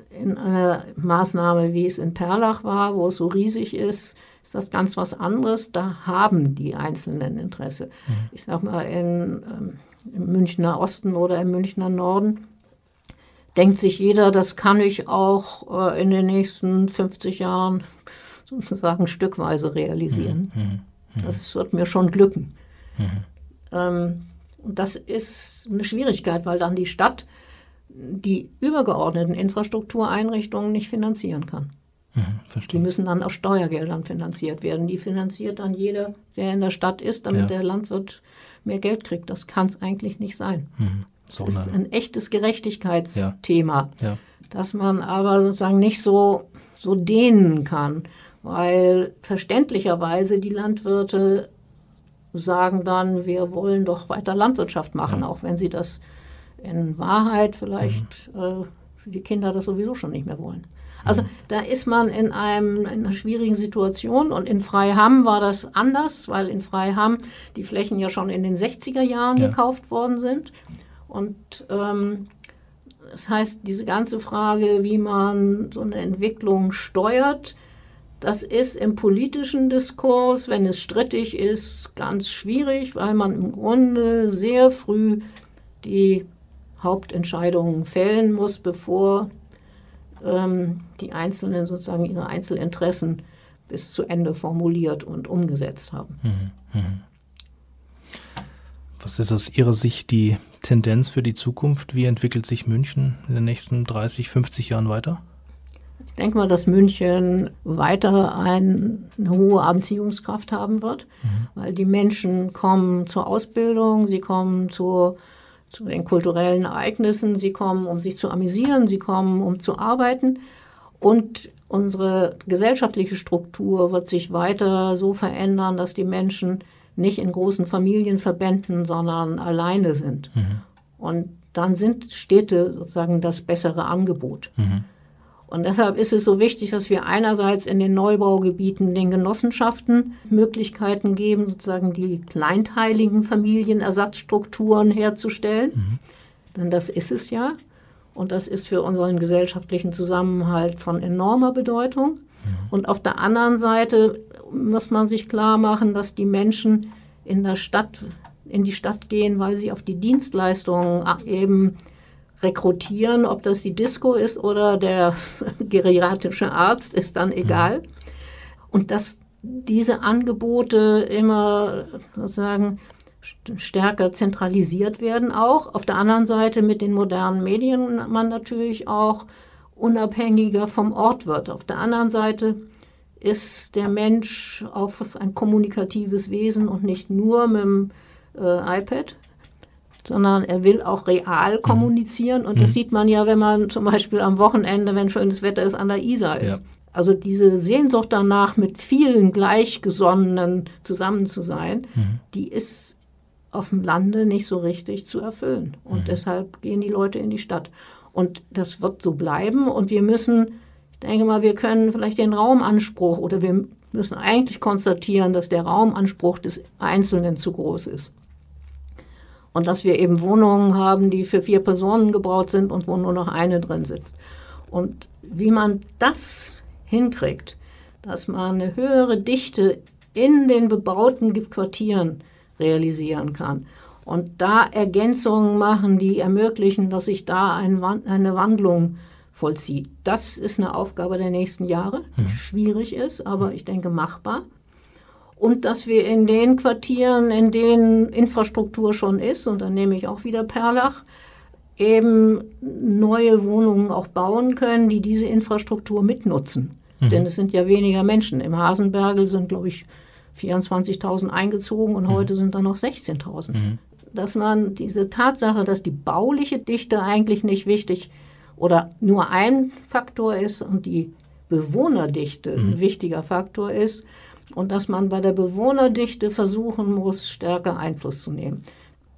in einer Maßnahme, wie es in Perlach war, wo es so riesig ist, ist das ganz was anderes. Da haben die Einzelnen Interesse. Mhm. Ich sag mal, in, ähm, im Münchner Osten oder im Münchner Norden denkt sich jeder, das kann ich auch äh, in den nächsten 50 Jahren sozusagen stückweise realisieren. Mhm. mhm. Mhm. Das wird mir schon glücken. Mhm. Ähm, und das ist eine Schwierigkeit, weil dann die Stadt die übergeordneten Infrastruktureinrichtungen nicht finanzieren kann. Mhm, die müssen dann aus Steuergeldern finanziert werden. Die finanziert dann jeder, der in der Stadt ist, damit ja. der Landwirt mehr Geld kriegt. Das kann es eigentlich nicht sein. Mhm. So das ist ein echtes Gerechtigkeitsthema, ja. Ja. das man aber sozusagen nicht so, so dehnen kann, weil verständlicherweise die Landwirte sagen dann, wir wollen doch weiter Landwirtschaft machen, ja. auch wenn sie das in Wahrheit vielleicht mhm. äh, für die Kinder das sowieso schon nicht mehr wollen. Also mhm. da ist man in, einem, in einer schwierigen Situation und in Freiham war das anders, weil in Freiham die Flächen ja schon in den 60er Jahren ja. gekauft worden sind. Und ähm, das heißt, diese ganze Frage, wie man so eine Entwicklung steuert, das ist im politischen Diskurs, wenn es strittig ist, ganz schwierig, weil man im Grunde sehr früh die Hauptentscheidungen fällen muss, bevor ähm, die Einzelnen sozusagen ihre Einzelinteressen bis zu Ende formuliert und umgesetzt haben. Mhm, mhm. Was ist aus Ihrer Sicht die Tendenz für die Zukunft? Wie entwickelt sich München in den nächsten 30, 50 Jahren weiter? Ich denke mal, dass München weiter ein, eine hohe Anziehungskraft haben wird, mhm. weil die Menschen kommen zur Ausbildung, sie kommen zur, zu den kulturellen Ereignissen, sie kommen, um sich zu amüsieren, sie kommen, um zu arbeiten. Und unsere gesellschaftliche Struktur wird sich weiter so verändern, dass die Menschen nicht in großen Familienverbänden, sondern alleine sind. Mhm. Und dann sind Städte sozusagen das bessere Angebot. Mhm. Und deshalb ist es so wichtig, dass wir einerseits in den Neubaugebieten den Genossenschaften Möglichkeiten geben, sozusagen die kleinteiligen Familienersatzstrukturen herzustellen. Mhm. Denn das ist es ja. Und das ist für unseren gesellschaftlichen Zusammenhalt von enormer Bedeutung. Mhm. Und auf der anderen Seite muss man sich klar machen, dass die Menschen in der Stadt, in die Stadt gehen, weil sie auf die Dienstleistungen eben rekrutieren, ob das die Disco ist oder der geriatrische Arzt, ist dann egal. Und dass diese Angebote immer sozusagen stärker zentralisiert werden auch. Auf der anderen Seite mit den modernen Medien man natürlich auch unabhängiger vom Ort wird. Auf der anderen Seite ist der Mensch auf ein kommunikatives Wesen und nicht nur mit dem äh, iPad sondern er will auch real mhm. kommunizieren. Und das mhm. sieht man ja, wenn man zum Beispiel am Wochenende, wenn schönes Wetter ist, an der Isar ist. Ja. Also diese Sehnsucht danach, mit vielen Gleichgesonnenen zusammen zu sein, mhm. die ist auf dem Lande nicht so richtig zu erfüllen. Und mhm. deshalb gehen die Leute in die Stadt. Und das wird so bleiben. Und wir müssen, ich denke mal, wir können vielleicht den Raumanspruch oder wir müssen eigentlich konstatieren, dass der Raumanspruch des Einzelnen zu groß ist. Und dass wir eben Wohnungen haben, die für vier Personen gebaut sind und wo nur noch eine drin sitzt. Und wie man das hinkriegt, dass man eine höhere Dichte in den bebauten Quartieren realisieren kann. Und da Ergänzungen machen, die ermöglichen, dass sich da ein, eine Wandlung vollzieht. Das ist eine Aufgabe der nächsten Jahre, die mhm. schwierig ist, aber ich denke machbar und dass wir in den Quartieren, in denen Infrastruktur schon ist, und dann nehme ich auch wieder Perlach, eben neue Wohnungen auch bauen können, die diese Infrastruktur mitnutzen. Mhm. Denn es sind ja weniger Menschen. Im Hasenbergel sind, glaube ich, 24.000 eingezogen und mhm. heute sind da noch 16.000. Mhm. Dass man diese Tatsache, dass die bauliche Dichte eigentlich nicht wichtig oder nur ein Faktor ist und die Bewohnerdichte ein mhm. wichtiger Faktor ist, und dass man bei der Bewohnerdichte versuchen muss, stärker Einfluss zu nehmen.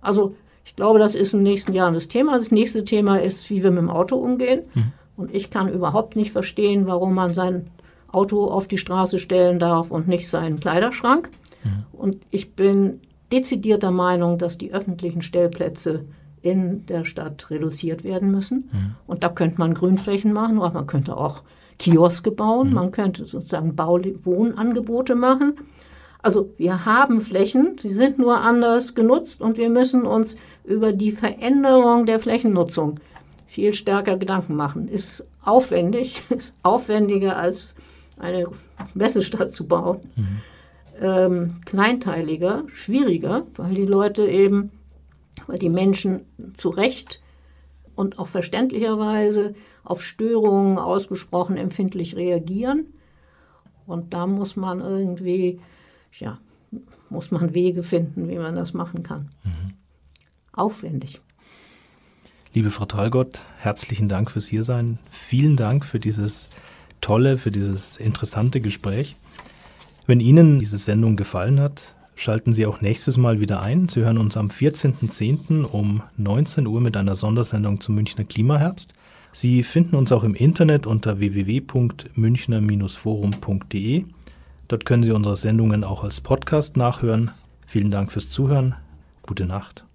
Also ich glaube, das ist in den nächsten Jahren das Thema. Das nächste Thema ist, wie wir mit dem Auto umgehen. Mhm. Und ich kann überhaupt nicht verstehen, warum man sein Auto auf die Straße stellen darf und nicht seinen Kleiderschrank. Mhm. Und ich bin dezidierter Meinung, dass die öffentlichen Stellplätze in der Stadt reduziert werden müssen. Mhm. Und da könnte man Grünflächen machen, aber man könnte auch Kioske bauen, mhm. man könnte sozusagen Wohnangebote machen. Also wir haben Flächen, sie sind nur anders genutzt und wir müssen uns über die Veränderung der Flächennutzung viel stärker Gedanken machen. Ist aufwendig, ist aufwendiger als eine Messestadt zu bauen. Mhm. Ähm, kleinteiliger, schwieriger, weil die Leute eben, weil die Menschen zu Recht und auch verständlicherweise auf Störungen ausgesprochen empfindlich reagieren. Und da muss man irgendwie, ja, muss man Wege finden, wie man das machen kann. Mhm. Aufwendig. Liebe Frau Thalgott, herzlichen Dank fürs Hiersein. Vielen Dank für dieses tolle, für dieses interessante Gespräch. Wenn Ihnen diese Sendung gefallen hat, schalten Sie auch nächstes Mal wieder ein. Sie hören uns am 14.10. um 19 Uhr mit einer Sondersendung zum Münchner Klimaherbst. Sie finden uns auch im Internet unter www.münchner-forum.de. Dort können Sie unsere Sendungen auch als Podcast nachhören. Vielen Dank fürs Zuhören. Gute Nacht.